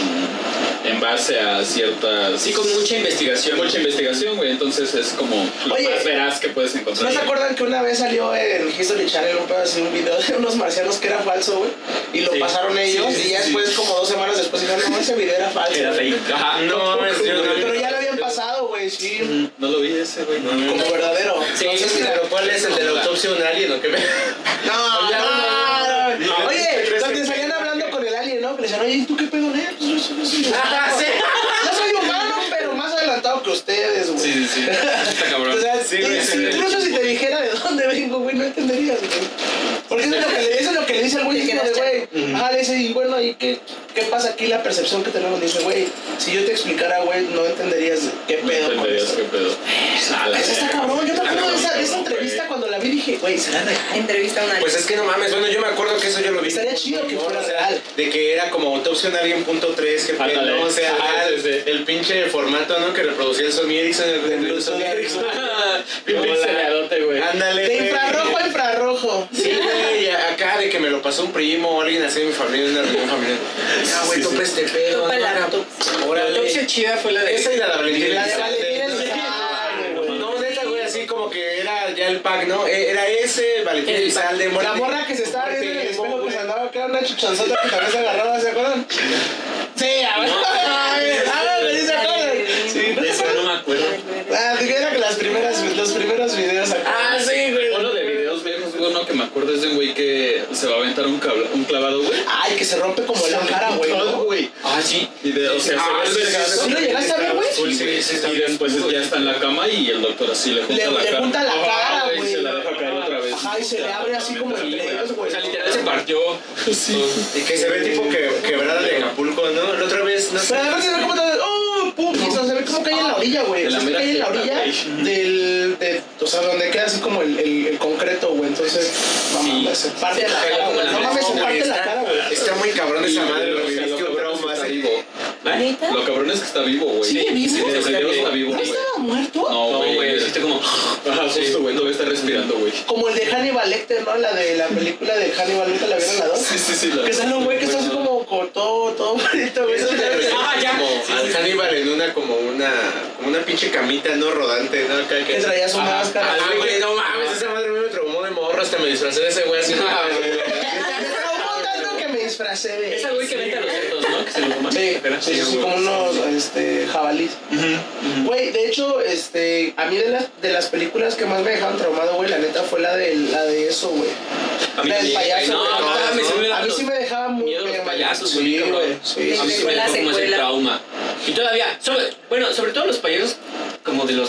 en base a ciertas Sí, con mucha investigación. mucha investigación, güey. Entonces es como lo Oye, más veraz que puedes ¿No encontrar. se acuerdan que una vez salió en History Channel un pedo así, un video de unos marcianos que era falso, güey? Y lo Sí. pasaron ellos Sí, sí, y ya sí. después, como dos semanas después, dijeron, no, ese video era falso. Era güey". fake. Ajá. No yo no Pero ya lo habían pasado, güey, sí. No lo vi ese, güey. No, Como verdadero. Sí, Entonces, sí, mira, ¿Pero cuál es el de la autopsia de un alien o qué? No, Ya, no, no, no. no. Oye, ¿Crees donde salían hablando con el alien, ¿no? Que le decían, oye, ¿y tú qué pedo, Ah, sí. Yo soy humano, pero más adelantado que ustedes, güey. Sí, sí, sí. Está cabrón. O sea, Sí, güey, sí, sí, güey. incluso si te dijera de dónde vengo, güey, no entenderías, güey. Porque eso es lo que le, eso es lo que le dice al güey, como de, güey. Ajá, le dice, y bueno, ¿y qué, qué pasa aquí? La percepción que tenemos. Dice, güey, si yo te explicara, güey, no entenderías qué No pedo con entenderías eso. qué pedo. A la Eso está cabrón. Yo me acuerdo de esa, de esa entrevista cuando la vi, dije, güey, será real. Entrevista a una Pues es que no mames, bueno, yo me acuerdo que eso yo lo vi. Estaría chido que ¿no? fuera real. De que era como autopsia en alguien punto 3, que Ándale. no, o sea, ah, el pinche formato, ¿no? Que reproducía el Sony Ericsson, el Sony Ericsson. Bien güey. Ándale. De infrarrojo a infrarrojo. Sí, güey, acá de que me lo pasó un primo o alguien así de mi familia una reunión familiar. Ah, güey, Sí, sí. topa este pedo. Topa la autopsia. La Órale. autopsia chida fue la de. Esa y la de güey. No, neta, güey, así como que era ya el pack, ¿no? Eh, Era ese, Valentín El Elizalde, La morra que se estaba viendo en el espejo se andaba acá, una chuchanzota que también se agarraba, ¿se acuerdan? Sí, a ver. Acuerdo es de un güey que se va a aventar un, cabla- un clavado, güey. Ay, que se rompe como la cara, güey. Todo, ¿no? güey. Ah, sí. Y de, o sea, Ah, se sí, ve el sí. ¿Sí lo llegaste a ver, güey? Sí, sí, sí, Y después ya está en la cama y el doctor así le junta Le- la le cara. junta la cara, güey, güey. Se la deja caer otra vez. Ajá, y se le abre así como entre ellos, O güey. sea, literal se partió. Sí. Y que se ve tipo que, quebrada de Acapulco, ¿no? La otra vez, no sé. Pero además se ve como ¡Oh! ¡Pum! Y se ve cae en la orilla, güey. O sea, se cae en la orilla güey. del. De, o sea, donde queda así como el, el, el concreto, güey. Entonces, no Sí. mames, se parte la cara, güey. No mames, se parte güey, la está- cara, güey. Está muy cabrón esa madre, lo, ¿Eh? ¿Neta? Lo cabrón es que está vivo, güey. ¿Sigue vivo? Sí, el video está vivo, ¿No güey. estaba muerto? No, No, güey, hiciste como. Ajá, justo, güey. Todavía está respirando, güey. Como el de Hannibal Lecter, ¿no? La de la película de Hannibal, ¿nunca la vieron la dos? Sí, sí, sí. la- Que sale un güey que está así como con todo, todo bonito, güey. Ah, ya. como Sí, al. Hannibal en una como una como una pinche camita no rodante, ¿no? Que traía su máscara. Ah, güey, no mames, esa madre me traumó de morro hasta me disfracé de ese güey así. me disfracé de... Esa güey que vende a los cerdos, ¿no? Que se lo coman. Sí, sí, sí, sí, como unos este, jabalís. Güey, de hecho, este, a mí de las, de las películas que más me dejaron traumado, güey, la neta fue la de, la de eso, güey. A mí La del también. payaso, A mí sí me dejaba muy miedo los bien, payasos, Sí, güey, cabrón. güey. Sí, sí, sí. Y todavía, sobre- bueno, sobre todo los payasos como de los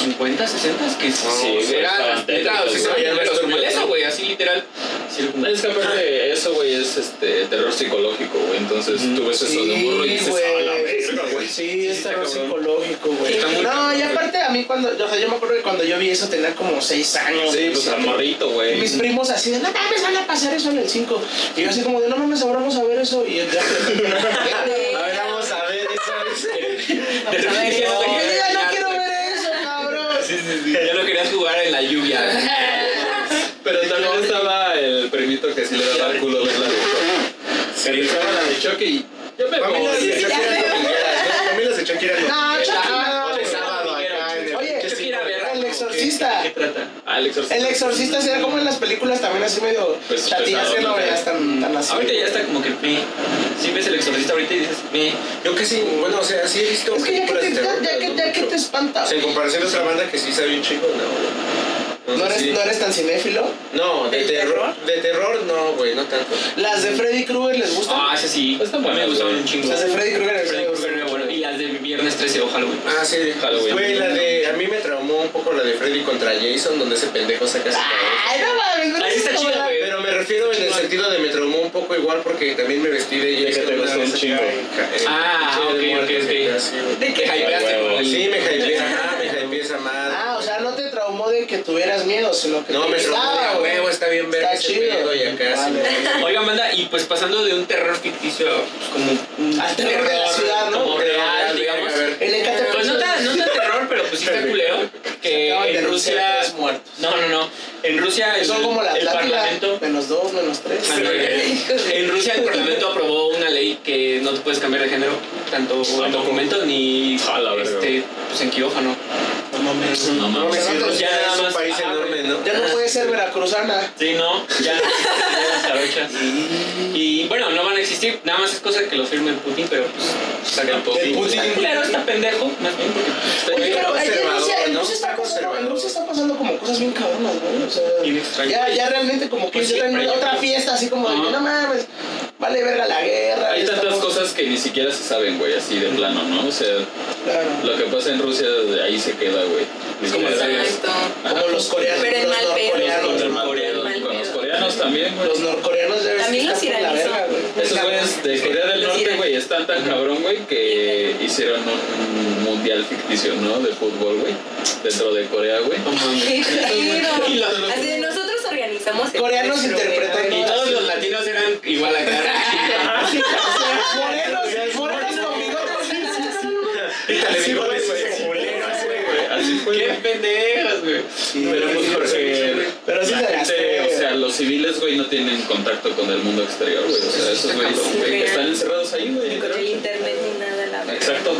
50, 60, que Sí, sí, ya los ves como eso, güey, así literal. Sí, Es que aparte eso, güey, es este terror psicológico, güey. Entonces tú ves eso de morro y dices, güey. Sí, es está terror psicológico, güey. Sí, No, y aparte a mí cuando, o sea, yo me acuerdo que cuando yo vi eso tenía como 6 años. Sí, pues al morrito, güey. mis primos así de, no mames, van a pasar eso en el 5. Y yo así como de, no mames, ahora vamos a ver eso. Y yo ya... A ver, vamos a ver eso. Ya no Yo querías ya no quiero ver eso, cabrón. Ya no querías jugar en la lluvia. Pero también estaba el primito que sí le daba el culo ver la de Chucky. Estaba la de Chucky y yo me Familias de voy. Chucky eran ¿no? Familias de Chucky eran No, domingueras. Chucky Ah, no, de güey. sábado acá en el- Oye, ¿qué Chucky era verga, El ¿no? Exorcista. ¿Qué, qué trata? Ah, el exorcista. El exorcista como en las películas también así medio Pues, chatillas que pesado, no ¿no? veas tan, tan así. Ahorita ya está como que me. Si ves el exorcista ahorita y dices me. Yo casi, bueno, o sea, sí he visto Es que ya que te, ya, ya que, no ya que te espanta. O sea, en comparación a otra banda que sí sabe un chico, no, güey. ¿No sé eres, ¿No eres tan cinéfilo? No, de ¿De terror, de terror no, güey, no tanto. ¿Las de Freddy Krueger les gustan? Ah, ese sí. A mí me gustaban un chingo. Las de Freddy Krueger. a mí Las de Viernes 13 o Halloween. Ah, sí, Halloween. Güey, la de, a mí me traumó un poco la de Freddy contra Jason, donde ese pendejo saca su. Ay, no mames, no Ahí está es chido, güey. Pero me refiero en el sentido de me traumó un poco igual porque también me vestí de que Jason. te una gustó un chingo. Ah, de ok, ok, ok. ¿De qué hypeaste Sí, me hypeé, ajá, me hypeé esa madre. No de que tuvieras miedo, sino que No, te me güey. huevo, está bien ver Está ese chido. y acá sí. Vale. Oigan, banda, y pues pasando de un terror ficticio pues, como un Al terror de la ciudad, ¿no? como real, digamos. El Ecatepec. Pues no tan, no tan terror, pero pues sí está culero. Que en Rusia. tres muertos. No, no, no. En Rusia el, Son como la el Atlántida, parlamento. menos dos, menos tres. Ah, no, En Rusia el parlamento aprobó una ley que no te puedes cambiar de género, tanto en no. documento ni este, pues en quirófano. No mames. No No me mames. Ya nada es un más- país enorme, ¿no? Ya no puede ser veracruzana. Sí, no, ya, ya las. Y bueno, no van a existir, nada más es cosa que lo firme Putin, pero pues el Putin. Culero, está pendejo, más bien porque pues, pero en Rusia, ¿no? Está pasando, como cosas bien cabronas, ¿no? O sea, ya, ya realmente como que Pues hicieron yo otra fiesta así como de, no mames, vale verga la guerra. Hay tantas cosas que ni siquiera se saben, güey, así de plano, ¿no? O sea, Claro. lo que pasa en Rusia, de ahí se queda, güey. Es como. Como los coreanos. Pero los mal norcoreanos. El Los mal mal con los coreanos también, güey. Los norcoreanos ya También los iraníes. Esos güeyes de Corea del Los Norte, güey, están tan cabrón, güey, que hicieron un mundial ficticio, ¿no? De fútbol, güey, dentro de Corea, güey. Los- Así de nosotros organizamos Coreanos interpretan. Y todos los latinos eran igual acá. Sí, morenos. Así fue, güey. Así fue, Qué güey. pendejos, güey. Pero pues porque Pero sí la se gente, gastó. o sea, los civiles, güey, no tienen contacto con el mundo exterior, güey. O sea, esos güeyes están encerrados ahí, güey. El literal. internet ni nada, la verdad. Exacto,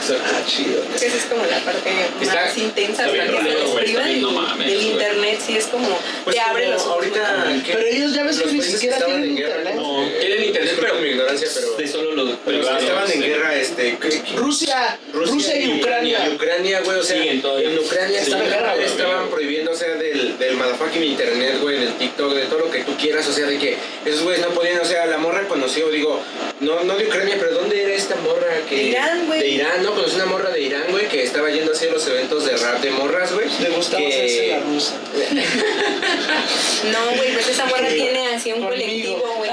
exacto. Ah, chido. Esa es como la parte Está- más intensa, está bien porque priva del, no mames, del güey. internet, sí es como, Pues te abre los ojos. ahorita Pero ellos ya ves que ni siquiera tienen en guerra, internet. No, tienen internet, pero mi ignorancia, pero de solo los los que privados. estaban en guerra, este, ¿qué- qué- Rusia, Rusia y Ucrania. Y Ucrania, güey, o sea, en Ucrania estaban prohibiendo, o sea, del, del motherfucking internet, güey, del TikTok, de todo lo que tú quieras, o sea, de que esos güeyes no podían, o sea, la morra conoció, digo, no, no de Ucrania, pero ¿dónde era esta morra que... De Irán, güey. De Irán, ¿no? Conocí una morra de Irán, güey, que estaba yendo a hacer los eventos de rap de morras, güey. Le gustaba que- hacerse la rusa. No, güey, pues esa morra tiene así un Conmigo. colectivo, güey.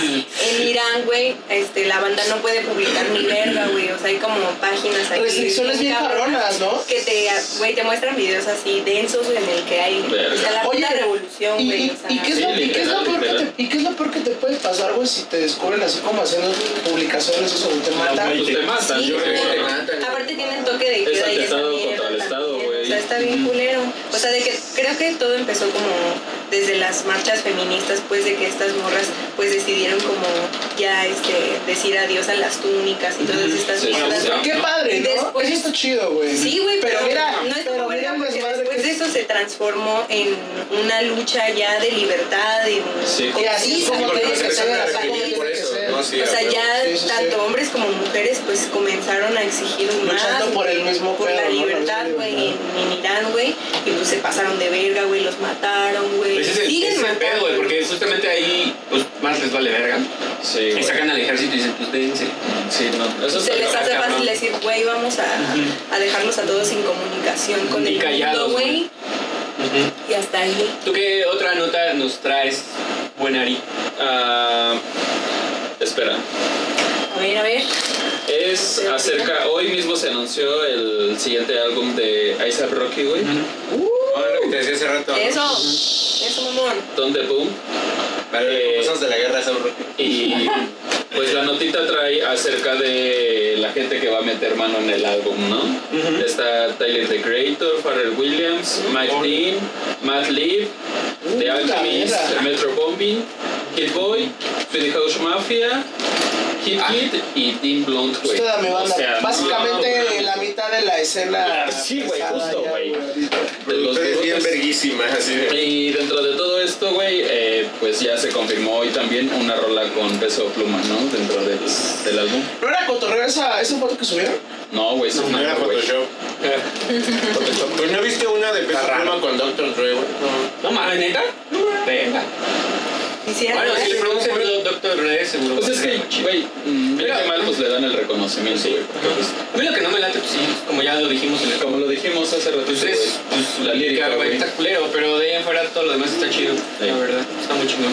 En Irán, güey, este, la banda no puede publicar ni verga, güey. O sea, hay como páginas ahí. Restricciones bien cabronas, ¿no? Que te, güey, te muestran videos así densos en el que hay. Verga. Está la Oye, puta revolución, ¿Y, güey. y, o sea, y qué es lo, Sí, y qué es lo peor que te, ¿Y qué es lo peor que te puede pasar, güey, si te descubren así como haciendo publicaciones eso, güey, te matan? Pues te matan, Sí, yo creo que te matan. Aparte tienen toque de Es queda atentado mierda contra el Estado, también. güey. O sea, está bien culero. O sea, de que creo que todo empezó como desde las marchas feministas, pues de que estas morras pues decidieron como ya este decir adiós a las túnicas y todas estas Sí, sí, mierdas. sí. ¿no? Qué padre, Y ¿no? después- Eso está chido, güey. Sí, güey, pero, mira, no es pero como mira desmadre después de eso se transformó en una lucha ya de libertad y Sí. Y así como güey, tiene o sea, ya Sí, sí, sí. tanto hombres como mujeres pues comenzaron a exigir más. Luchando por el mismo Por la libertad, güey, en, en Irán, güey. Y pues se pasaron de verga, güey, los mataron, güey. Pues ese, Siguen ese es el matando. pedo, güey, porque justamente ahí, pues, más les vale verga. Sí, Y sacan al ejército y dicen, pues, dense. Sí, no. Eso Se les hace fácil decir, güey, vamos a, a dejarlos a todos sin comunicación con Y el callados, mundo, güey. Y hasta ahí. ¿Tú qué otra nota nos traes, buen Ari? Espera. A ver, a ver. Es acerca, hoy mismo se anunció el siguiente álbum de A$AP Rocky, güey. Ah, lo que te decía hace rato. Eso. Eso, mamón. Donde Boom. Vale, Eh, cosas de la guerra son Rocky. Y pues la notita trae acerca de la gente que va a meter mano en el álbum, ¿no? Está Tyler the Creator, Pharrell Williams, Mike Dean, Matt The Uh, la Alchemist. Metro Bombing, Kid Boy, Swedish House Mafia, Kid Ah. Kid y Team Blunt, güey. Usted banda. O sea, Básicamente no, la mitad de la escena. Ah, sí, güey, justo, güey. ahorita. de los Ustedes bien verguísima, así de. Y dentro de todo esto, güey, eh, pues ya se confirmó hoy también una rola con peso pluma, ¿no? Dentro del, del álbum. ¿No era cotorreo esa, esa foto que subieron? No, güey, eso es No era. Photoshop. Pues no viste una de Peso Pluma con Dr. Dre, güey. No mames, neta. Venga. Quisiera Bueno, si le preguntan Doctor Red, seguro. Pues es que, güey, mm, Mira. mal, pues le dan el reconocimiento, güey. pues, A mí lo que no me late, pues sí, como ya lo dijimos en el como lo dijimos hace rato, Pues es pues, la lírica, güey. Está culero, pero de ahí en fuera todo lo demás está chido. La verdad, está muy chingón.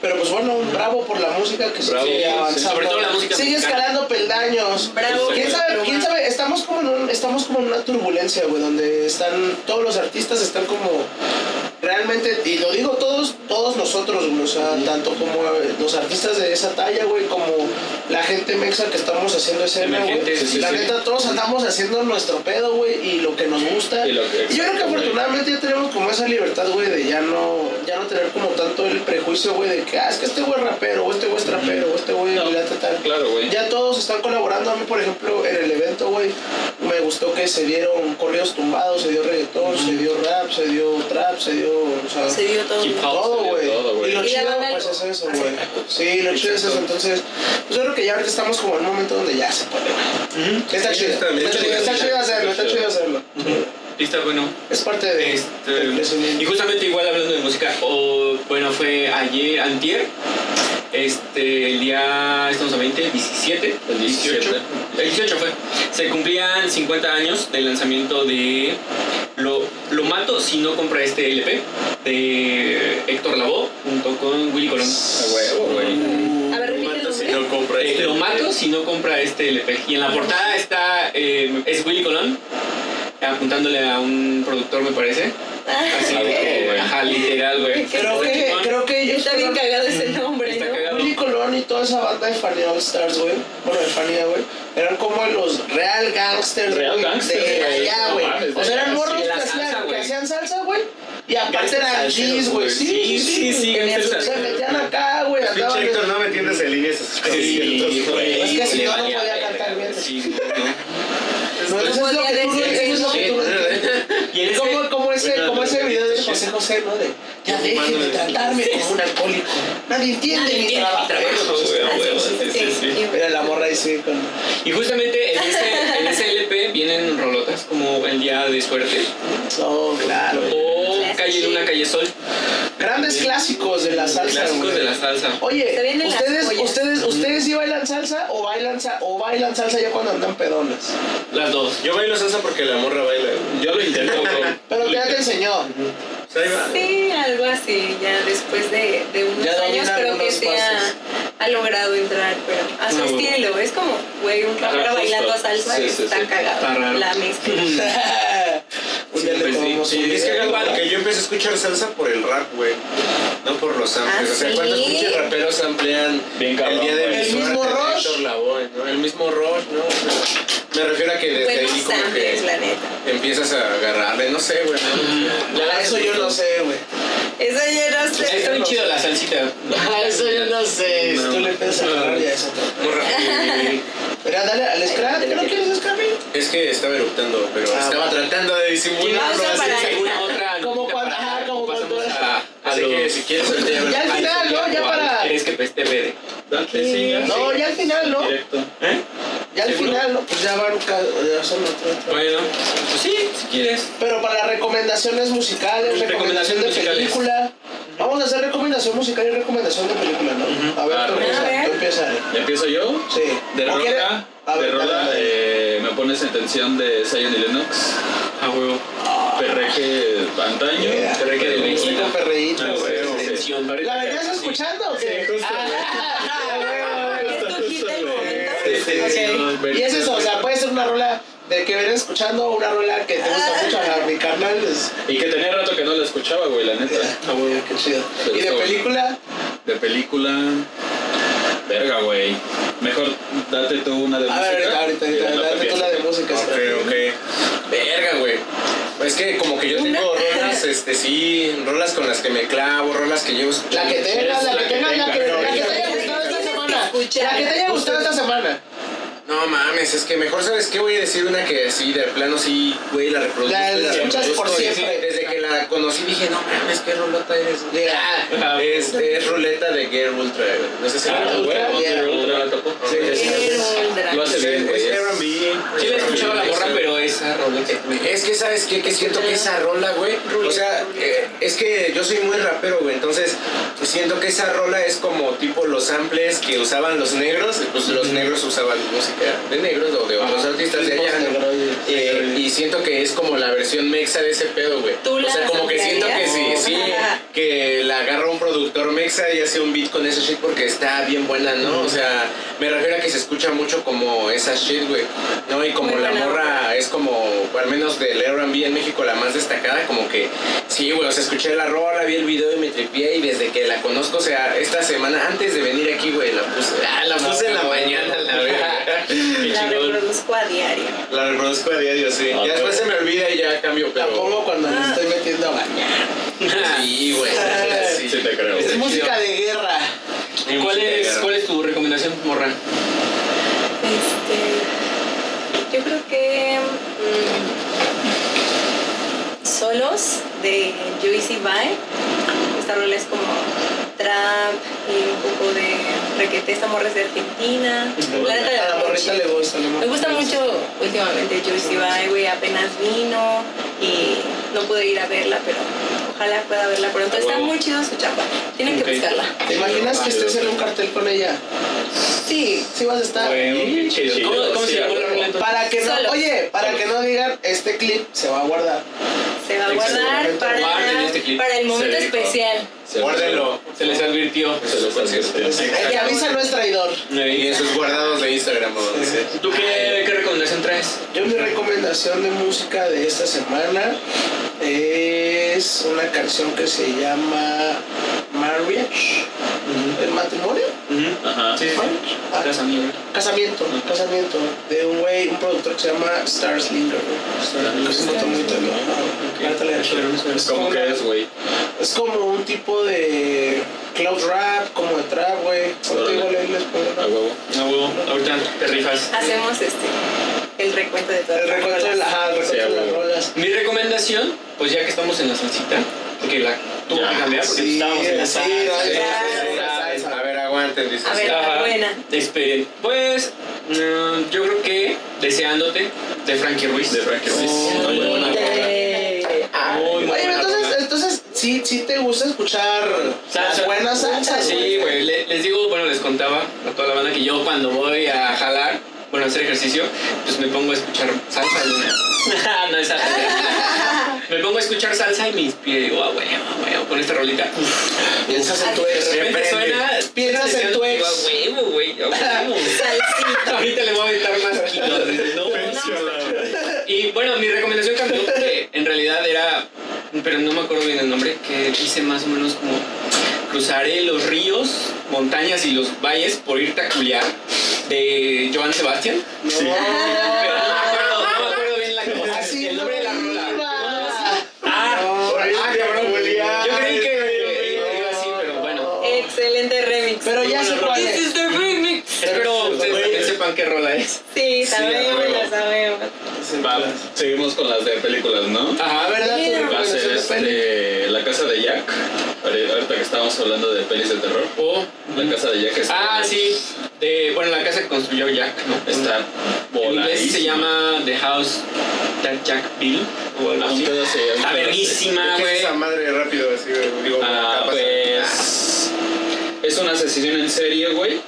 Pero pues bueno, bravo por la música que Bravo, sigue sí, avanzando. sobre todo la música Sigue escalando peldaños. Bravo. ¿Quién sabe? ¿Quién sabe? Estamos como en un- estamos como en una turbulencia, güey, donde están todos los artistas están como realmente y lo digo todos todos nosotros, güey, o sea, tanto como los artistas de esa talla, güey, como la gente mexa que estamos haciendo escena, güey. Emergentes, sí, sí, La sí. neta todos andamos haciendo nuestro pedo, güey, y lo que nos gusta. Y lo que- Y yo creo que afortunadamente ya tenemos como esa libertad, güey, de ya no, ya no tener como tanto el prejuicio, güey, de que, ah, es que este güey es rapero, o este güey es trapero, o este güey No, tal. Claro, güey. Ya todos están colaborando. A mí, por ejemplo, en el evento, güey, me gustó que se dieron corridos tumbados, se dio reggaetón, se dio rap, se dio trap, se dio, o sea, Se dio todo. Hip hop. todo, güey. Y lo Y chido, pues, es eso, güey. Sí, lo chido es eso. Entonces, pues yo creo que ya ahorita estamos como en un momento donde ya se puede, güey. Está chido. está chido, chido. está chido hacerlo, está chido hacerlo. Y está bueno. Es parte de Este, y justamente igual hablando de música, o bueno, fue ayer, antier, este, el día, estamos a 20, 17, El 17. el 18 fue, se cumplían 50 años del lanzamiento de Lo, Lo Mato si no compra este LP, de Héctor Lavoe, junto con Willy Colón. A ver, Si no compra Eh, este. lo mato si no compra este LP. Y en la portada está, eh, es Willy Colón, apuntándole a un productor, me parece. Así Ah, güey. ajá, literal, güey. Creo que, creo que ellos Está bien cagado ese nombre, Está ¿no? cagado. Willy Colón y toda esa banda de Fanny All Stars, güey. Bueno, de Fanny, güey. Eran como los real gangsters, Real güey, gangsters, de güey. allá, No güey. o sea, eran morros que hacían, que güey. hacían salsa, güey. Y aparte eran G's, güey. güey. Sí, Sí, sí, Se metían acá, güey. Pinche no me entiendes en líneas a sus conciertos, Sí, güey. Es que si le no, podía cantar bien. Sí, no. No, eso es lo que tú no- ese, video de José José, ¿no? De ya dejen de tratarme como un alcohólico. Nadie entiende Nadie mi entiende trabajo. Mira la morra sí con. y justamente en ese, en ese LP vienen rolotas como El Día de Suerte Oh, claro. o Calle. Luna, Calle Sol. Grandes clásicos de la salsa. Clásicos güey. de la salsa. Oye, ustedes, ustedes, ustedes sí bailan salsa o bailan o bailan salsa ya cuando andan pedonas. Las dos. Yo bailo salsa porque la morra baila. Yo lo intento. Pero ya te enseñó. Sí, algo así, ya después de, de unos Ya años creo que se ha, ha logrado entrar, pero a su Ah, estilo. Es como, güey, un rapero bailando salsa Sí, sí, está sí. cagado. Está raro. La mezcla. Sí, le pues sí, sí, es que igual Que yo empecé a escuchar salsa por el rap, güey. No por los samples. ¿Ah, o sea, sí? ¿cuántos pinches raperos samplean Bien cabrón, el día de mi El suerte mismo de Rush. Héctor Lavoe, ¿no? El mismo Rush, ¿no? Me refiero a que desde Buenos ahí como samples, que la neta. empiezas a agarrarle, no sé, güey. ¿no? Ah, eso yo no sé, güey. Eso yo no Está sé. bien chido la salsita. Ah, eso yo no sé. Tú le empiezas a agarrar ya es otro. Mira, dale al scrap. ¿Qué no quieres? Es que estaba eruptando, pero Ah, estaba va. tratando de disimularlo. Otra Como cuando- ajá, como cuando- Así que si quieres ya al final, ¿no? Ya ¿cuál para- ¿Crees que sí, ya. No, ya al final, ¿no? Directo. ¿Eh? Ya al ¿Seguro? final, ¿no? Pues ya van ya otro. Bueno, pues sí, si quieres. Pero para recomendaciones musicales, recomendación de película. Vamos a hacer recomendación musical y recomendación de película, ¿no? A ver, Ah, tú empieza. Ver. Tú empieza. ¿Empiezo yo? Sí. De ¿O quiere- rola, A ver, de pones en tensión de Zion y Lennox. A huevo. Perreque antaño. Yeah. Perreque de México. perreíto, Ah, huevo. Tensión. ¿La venías escuchando o qué? Sí, justo, Ah, momento. Sí, sí. Y es eso, o sea, puede ser una rola de que vienes escuchando una rola que te gusta mucho a mi carnal. Es... Y que tenía rato que no la escuchaba, güey, la neta. Ah, güey, qué chido. Pero ¿Y de película? De película. Verga, güey. Mejor date tú una de A música. ver, ahorita, ahorita, date tú la de música. Ok, sí. ok. Verga, güey. Es que como que yo tengo rolas, este, sí, rolas con las que me clavo, rolas que llevo La que tengas, la que tengas, la que, la que te haya gustado esta semana. La que te haya gustado esta semana. No mames, es que mejor sabes qué voy a decir una que así de plano sí, güey, la reproduzco. La y escuchas por siempre. Desde que la conocí dije, no mames, qué rolota eres. Yeah. Es, es ruleta de Gear Ultra. No sé si Ah, la güey. Ultra la tocó. Sí, sí, Lo hace bien, güey. Sí le escuchaba la morra, esa rola. Es que, ¿sabes qué? Que siento que esa rola, güey. O sea, eh, es que yo soy muy rapero, güey. Entonces, siento que esa rola es como tipo los samples que usaban los negros. y Pues los negros usaban música de negros o de otros Ah, artistas de allá. Eh, y siento que es como la versión mexa de ese pedo, güey. ¿Tú O sea, como que siento que sí, sí, que la agarra un productor mexa y hace un beat con ese shit porque está bien buena, ¿no? O sea, me refiero a que se escucha mucho como esa shit, güey. ¿No? Y como la morra es como, al menos del R&B en México, la más destacada, como que, sí, güey, o sea, escuché la rola, vi el video y me tripié y desde que la conozco, o sea, esta semana, antes de venir aquí, güey, la puse, ah, la puse en la mañana, la verdad. La reproduzco a diario. La reproduzco a diario, sí. Ah, ya después se me olvida y ya cambio, La pero... pongo cuando me Ah. estoy metiendo a bañar. Sí, güey, sí. Sí, te creo. Es música de guerra. ¿Cuál es, ¿Cuál es tu recomendación, morra? Este, yo creo que mm, Solos de Juicy Vibe. Esta rola es como trap y un poco de requete. Esta morra es de Argentina. La neta, la morrita le gusta. le Me gusta mucho últimamente Juicy Vibe, güey, apenas vino y no pude ir a verla, pero ojalá pueda verla pronto. Está muy chido su chamba, tienen que Ok. buscarla. ¿Te imaginas que estés en un cartel con ella? Sí, sí vas a estar. Bueno, qué chido. ¿Cómo, cómo sí, se llama la? Para que no, Solo. oye, para que no digan, este clip se va a guardar. Se va a guardar para, este para el momento especial. Se Guárdenlo. Se les advirtió. Se los advirtió. El que avisa no es traidor. Y en sus guardados de Instagram. ¿Tú qué, qué recomendación traes? Yo mi recomendación de música de esta semana es una canción que se llama Marriage. ¿El matrimonio? Ajá. Sí. Ah, Casamiento. Casamiento, casamiento. De un güey, un productor que se llama Star Slinger. güey. Es un vato muy como que es, güey. Es como un tipo de cloud rap, como de trap, güey. Les pongo, A ¿no? huevo. No, huevo. Ahorita te rifas. Hacemos este el recuento de todas El las recuento de, la, rolas. ajá, el recuento Sí, de las rolas. Mi recomendación, pues ya que estamos en la salsita, porque la tuvo que cambiar, porque estábamos en la sí, aguanten, dice. A ver, Ajá. buena. Esperen. Pues, mm, yo creo que Deseándote, de Frankie Ruiz. De Frankie Ruiz. Oh, muy buena Muy Oye, buena entonces, entonces sí, sí te gusta escuchar Salsa. las buenas salsas. Sí, güey. Le- les digo, bueno, les contaba a toda la banda que yo cuando voy a jalar, bueno, a hacer ejercicio, pues me pongo a escuchar salsa. no es salsa. me pongo a escuchar salsa y me inspiro y digo, ah, güey, ah, güey, con esta rolita. Piensas en tu De ex. repente suena. Piensas en tu ex. A huevo, güey, a huevo. Salsita. Ahorita le voy a aventar más kilos. No, Y bueno, mi recomendación cambió porque en realidad era, pero no me acuerdo bien el nombre, que dice más o menos como cruzaré los ríos, montañas y los valles por irte a culiar de Joan Sebastián. No. Pero qué rola es. Sí, Sí, sabemos, a huevo. lo sabemos. Seguimos con las de películas, ¿no? Ajá, ¿verdad? Sí, Va a ser este, La Casa de Jack. Ahori- Ahorita que estábamos hablando de pelis de terror. O. La Casa de Jack está, Ah, sí. De, bueno, la casa que construyó Jack, ¿no? está En inglés se llama The House That Jack Built o algo un así. un Está verguísima, ¿Qué es güey. esa madre rápido? Así, digo, Ah, pues. Es una asesino en serie, güey.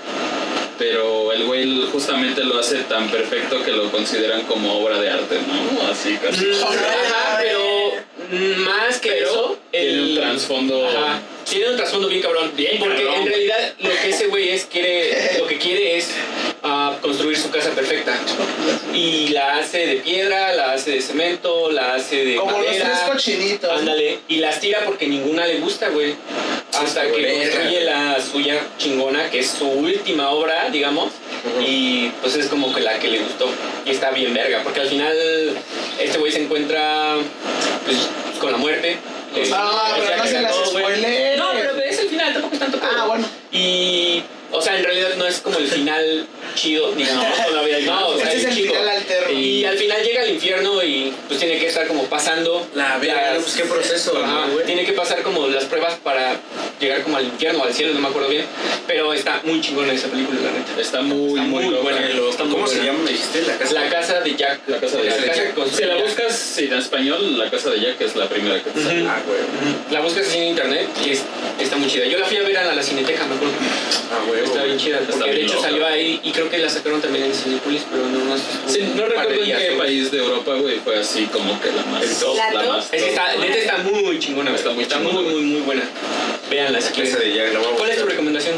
Pero el güey justamente lo hace tan perfecto que lo consideran como obra de arte, ¿no? Así casi. Mm, Ajá, pero mm, más que Pero eso, tiene un trasfondo- Ajá, tiene un trasfondo bien cabrón. Bien porque cabrón, en realidad lo que ese güey es quiere, lo que quiere es ah, construir su casa perfecta y la hace de piedra, la hace de cemento, la hace de Como los tres cochinitos. Ándale, y las tira porque ninguna le gusta, güey. Hasta que construye la suya chingona, que es su última obra, digamos. Y pues es como que la que le gustó. Y está bien verga, porque al final este güey se encuentra pues, con la muerte. Ah, pero no que se las ganó, güey. spoilees. No, pero es el final, tampoco es tanto Ah, bueno. Y, o sea, en realidad no es como el final chido, digamos, todavía no, o sea, es el chido. final. Y al final llega al infierno y pues tiene que estar como pasando La verga, las- pues qué proceso, Ajá, ¿no, tiene que pasar como las pruebas para llegar como al infierno o al cielo, no me acuerdo bien. Pero está muy chingona esa película, la neta. Está muy, Está muy, muy buena. Está muy ¿Cómo se buena. llama? Me dijiste la casa. La casa de Jack. La casa de La Jack. casa que Si la buscas sí, en español, La Casa de Jack es la primera que te sale. Ujú. Ah, güey. La buscas en internet y es- está muy chida. Yo la fui a ver a la Cineteca, me acuerdo. Ah, güey. Está bien chida, Está porque de bien hecho loca. salió ahí y creo que la sacaron también en Cinepolis, pero no más. Sí, no un par recuerdo en qué país de Europa, güey, fue así como que la más. El top. ¿La top? más Es que está, neta está muy chingona, Está muy muy, está muy, muy, muy buena. Véanla si La de Jack, la ¿Cuál es tu recomendación?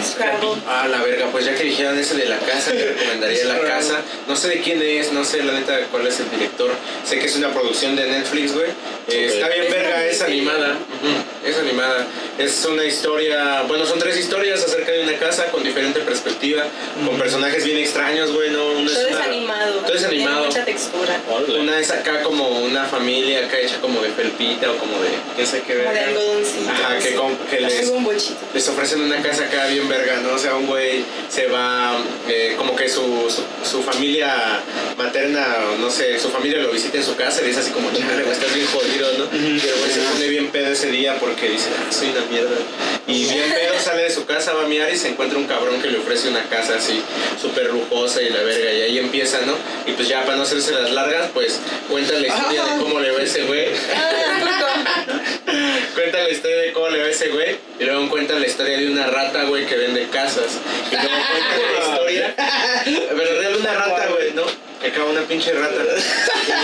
Scrabble. Ah, la verga, pues ya que dijeron ese de la casa, te recomendaría la casa. No sé de quién es, no sé la neta cuál es el director. Sé que es una producción de Netflix, güey. Eh. Está bien Es verga, es animada. Ujú, Es animada. Es una historia, bueno, son tres historias acerca de una casa con diferente perspectiva, con personajes bien extraños, güey. No, no Todo es una- animado. Todo es animado. Tiene mucha textura. Una es acá como una familia acá hecha como de felpita o como de quién sabe qué Como de algodoncito. Ajá, que, com- que les, les ofrecen una casa acá bien verga, ¿no? O sea, un güey se va, eh, como que su, su, su familia materna, no sé, su familia lo visita en su casa y dice así como, chale, güey, estás bien jodido, ¿no? Y el güey se pone bien pedo ese día porque dice, ah, soy una mierda. Y bien pedo sale de su casa, va a miar y se encuentra un cabrón que le ofrece una casa así, súper lujosa y la verga, y ahí empieza, ¿no? Y pues ya para no hacerse las largas, pues cuenta la historia de cómo le va ese güey. Ah, Cuenta la historia de cómo le va ese güey y luego cuentan la historia de una rata, güey, que vende casas. Y luego cuentan la historia, pero realidad una rata, güey, ¿no? Que acaba una pinche rata.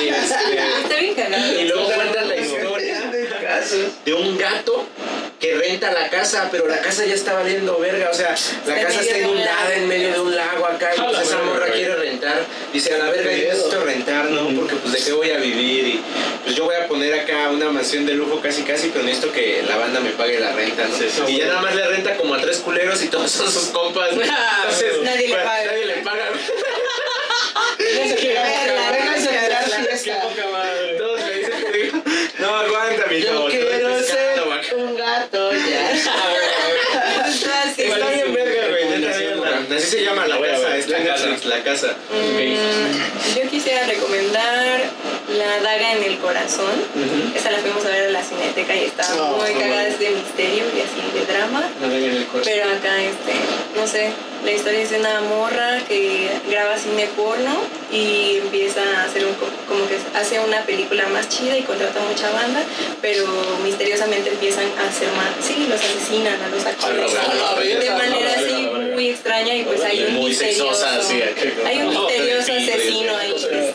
Y, este, Está bien cagado. y luego cuentan la historia de un gato que renta la casa, pero la casa ya está valiendo verga. O sea, la Está casa está de inundada en medio de un lago acá y pues esa morra quiere rentar. Dice, a la verga, yo necesito rentar, ¿no? Porque pues de qué voy a vivir y pues yo voy a poner acá una mansión de lujo casi casi, pero necesito que la banda me pague la renta, ¿no? Sí, sí, y ya nada más le renta como a tres culeros y todos son sus compas. ¿no? Entonces, Nadie le pues, paga. Nadie le paga. No aguanta, mi Yo quiero ser un gato ya. Está así. Está bien verga, güey. neta, Recomendación, véanla. güey. Así se llama la casa, en La Netflix, casa. la casa. Mm, yo quisiera recomendar La daga en el corazón. Esa la fuimos a ver a la cineteca y está Oh, muy cagada, es de misterio y así de drama. Nada en el corazón. Pero acá, este, no sé, la historia es de una morra que graba cine porno y empieza a hacer un, co- como que hace una película más chida y contrata mucha banda, pero misteriosamente empiezan a hacer más, sí, los asesinan a los actores. De manera así muy extraña y pues hay un misterioso, hay un misterioso asesino ahí este,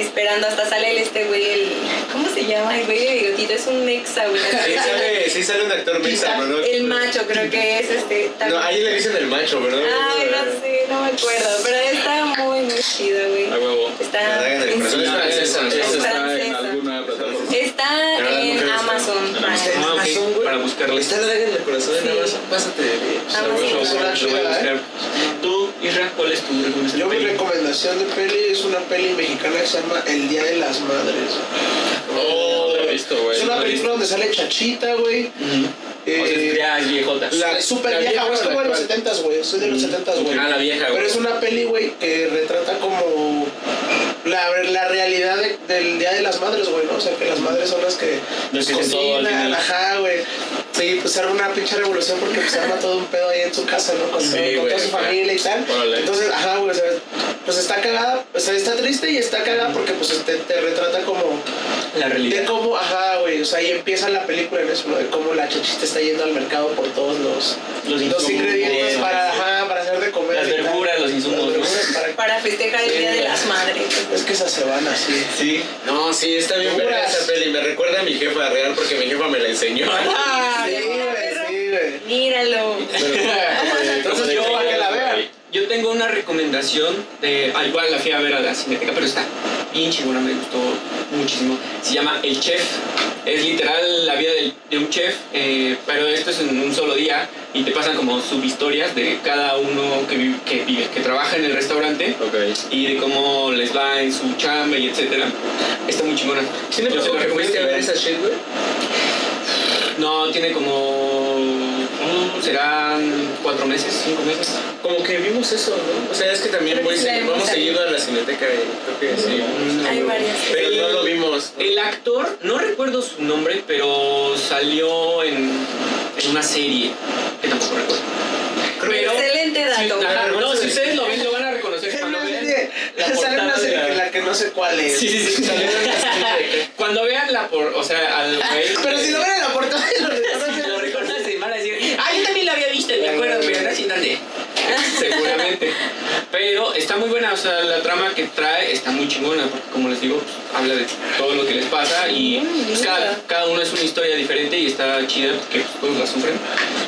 esperando hasta sale el este güey el ¿cómo se llama? el güey de bigotito es un mexa güey Sí sale, sí sale un actor mexa, pero no. el macho creo que es este No, también. ahí le dicen el macho, ¿verdad? Ay, no sé, no me acuerdo, pero está muy, muy chido, güey. A huevo. Está, ¿no? está en alguna plataforma. está en Amazon. Ah, Amazon, güey. para buscarla. Está la en el corazón en Sí. Amazon. Pásate. Amazon Lo voy a buscar, ¿eh? Tú, Isra, ¿cuál es tu recomendación? Yo mi recomendación de peli es una peli mexicana que se llama El Día de las Madres. Oh, no he visto, güey. Es una película donde sale Chachita, güey. O sea, Eh, ya es viejota. la super la vieja, güey. Es o como de los actual? 70s, güey. Soy de los 70s, güey. Ah, la vieja, Pero güey. es una peli, güey, que retrata como la, la realidad de- del Día de las Madres, güey, ¿no? O sea, que las madres son las que al cocinan, ajá, güey. Sí, pues era una pinche revolución porque pues arma todo un pedo ahí en su casa, ¿no? Con, Sí, todo- con toda su ajá. Familia y tal. Órale. Entonces, ajá, güey, o sea, pues está cagada, o sea, está triste y está cagada porque pues te, te retrata como La de realidad. cómo, ajá, güey, o sea, ahí empieza la película en eso, ¿no? De cómo la chachista está yendo al mercado por todos los, Los ingredientes eh, para, ajá, para hacer de comer. Las verduras, los insumos, verduras para- Para festejar el Sí, Día de las Madres. Es que esas se van así. Sí. No, sí, está bien verga esa peli. Me recuerda a mi jefa real porque mi jefa me la enseñó. Ah, Sí, sí, güey, sí, güey. Míralo. Entonces yo para que la vean. Yo tengo una recomendación de. Ah, igual la fui a ver a la cineteca, pero está bien chingona, me gustó muchísimo. Se llama El Chef. Es literal la vida del- de, un chef, eh, pero esto es en un solo día y te pasan como subhistorias de cada uno que, vive- que vive, que trabaja en el restaurante y de cómo les va en su chamba y etcétera. Está muy chingona. ¿Sí me Yo que ver esa shit, güey? No, tiene como. Serán cuatro meses, cinco meses. Como que vimos eso, ¿no? O sea, es que también voy vamos seguido a la cineteca y creo que sí. Hay varias. Pero no lo vimos. ¿no? El actor, no recuerdo su nombre, pero salió en, en una serie que tampoco recuerdo. Pero, Excelente dato. ajá, no, si ustedes lo ven, lo van a reconocer Sale cuando una vean. la sale una serie de la- que la que no sé cuál es. Sí, sí, sí. Salió en una serie. Cuando vean la por, o sea, al güey. Pero si lo ven en la portada, lo reconocen, van a decir, ah, yo también la visto, me sé en dónde. Seguramente. Pero está muy buena, o sea, la trama que trae está muy chingona, porque como les digo, pues, habla de todo lo que les pasa y pues, cada, cada uno es una historia diferente y está chida porque pues, todos la sufren.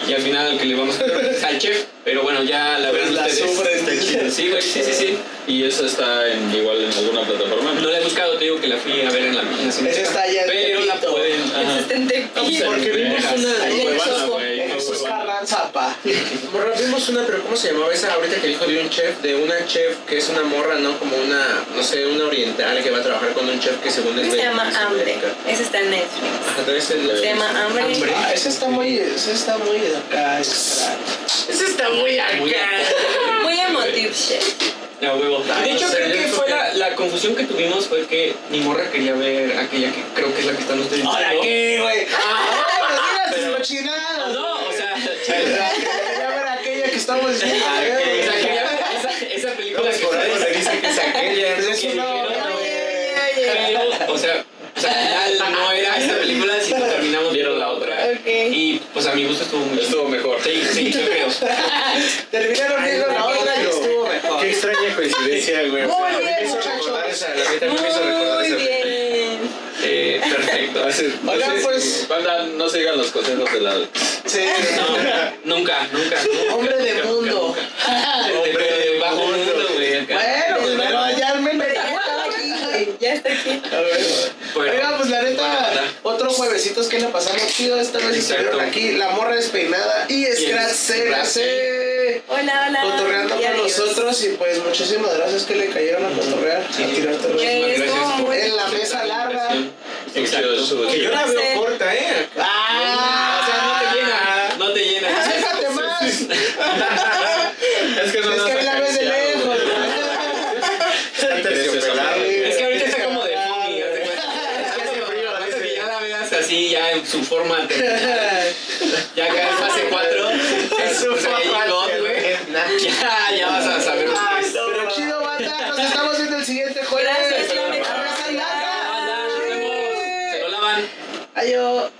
Y al final el que le vamos a hacer es al chef, pero bueno, ya la Pues verán la ustedes. sufren. Está chida. Sí, güey, sí, sí, sí. Y eso está en, igual en alguna plataforma. No la he buscado, te digo que la fui a ver en la la cineteca. está allá en Pero la pueden. ajá. Porque vimos una Ahí ahí en Cuevana, Soho, güey, en no, Jesús Cuevana. Carranza, pa. Morra, vimos una, pero ¿cómo se llamaba esa ahorita que dijo de un chef? De una chef que es una morra, ¿no? Como una, no sé, una oriental que va a trabajar con un chef que según es Se llama Hambre. Ese está en Netflix. Ajá, Se llama Hambre. Hambre. Ah, ese está muy, ese está muy acá, ese está- muy acá. Muy emotive shit. A huevo. Ay, De hecho, no sé, creo que fue la, la confusión que tuvimos fue que mi morra quería ver aquella que creo que es la que están ustedes Ahora diciendo. qué, güey. Ah, pero- cochinadas. No, Quería ver aquella que estamos diciendo. Ah, esa, esa película que dicen que es aquella. Pues o sea, o sea, final no era esa película, sino terminamos viendo la otra. Y pues a mi gusto estuvo muy Estuvo mejor. Sí, sí, yo creo. Terminaron viendo la otra y estuvo mejor. Qué extraña coincidencia, güey. Muy O sea, bien, me hizo muchachos. recordar esa, la neta me hizo recordar Muy esa. bien. Perfecto. Oigan, pues. Banda, no sigan los consejos de la. Sí. No, nunca, nunca. nunca, Hombre de nunca, mundo. nunca. Hombre de bajo mundo, güey. acá. Bueno, pues pero ya al menos. Ya está aquí. Ya está aquí. A ver. Bueno, Oiga, pues la buena neta, onda. otro juevesitos que le pasamos chido. Esta vez estuvieron aquí la morra despeinada y Scratch se la hace. Hola, hola. Cotorreando con adiós. nosotros y pues muchísimas gracias que le cayeron a cotorrear, Sí, a tirarte Güey, gracias En la mesa larga. Exacto. Que yo la veo corta, ¿eh? ¡Ah! O sea, no te llena, no te llena. ¡Acércate más! Es que no es que la ves de lejos. Es que ahorita está como de funny. Es que hace frío, ahorita que ya la veas así, ya en su forma. Ya acá Abraza y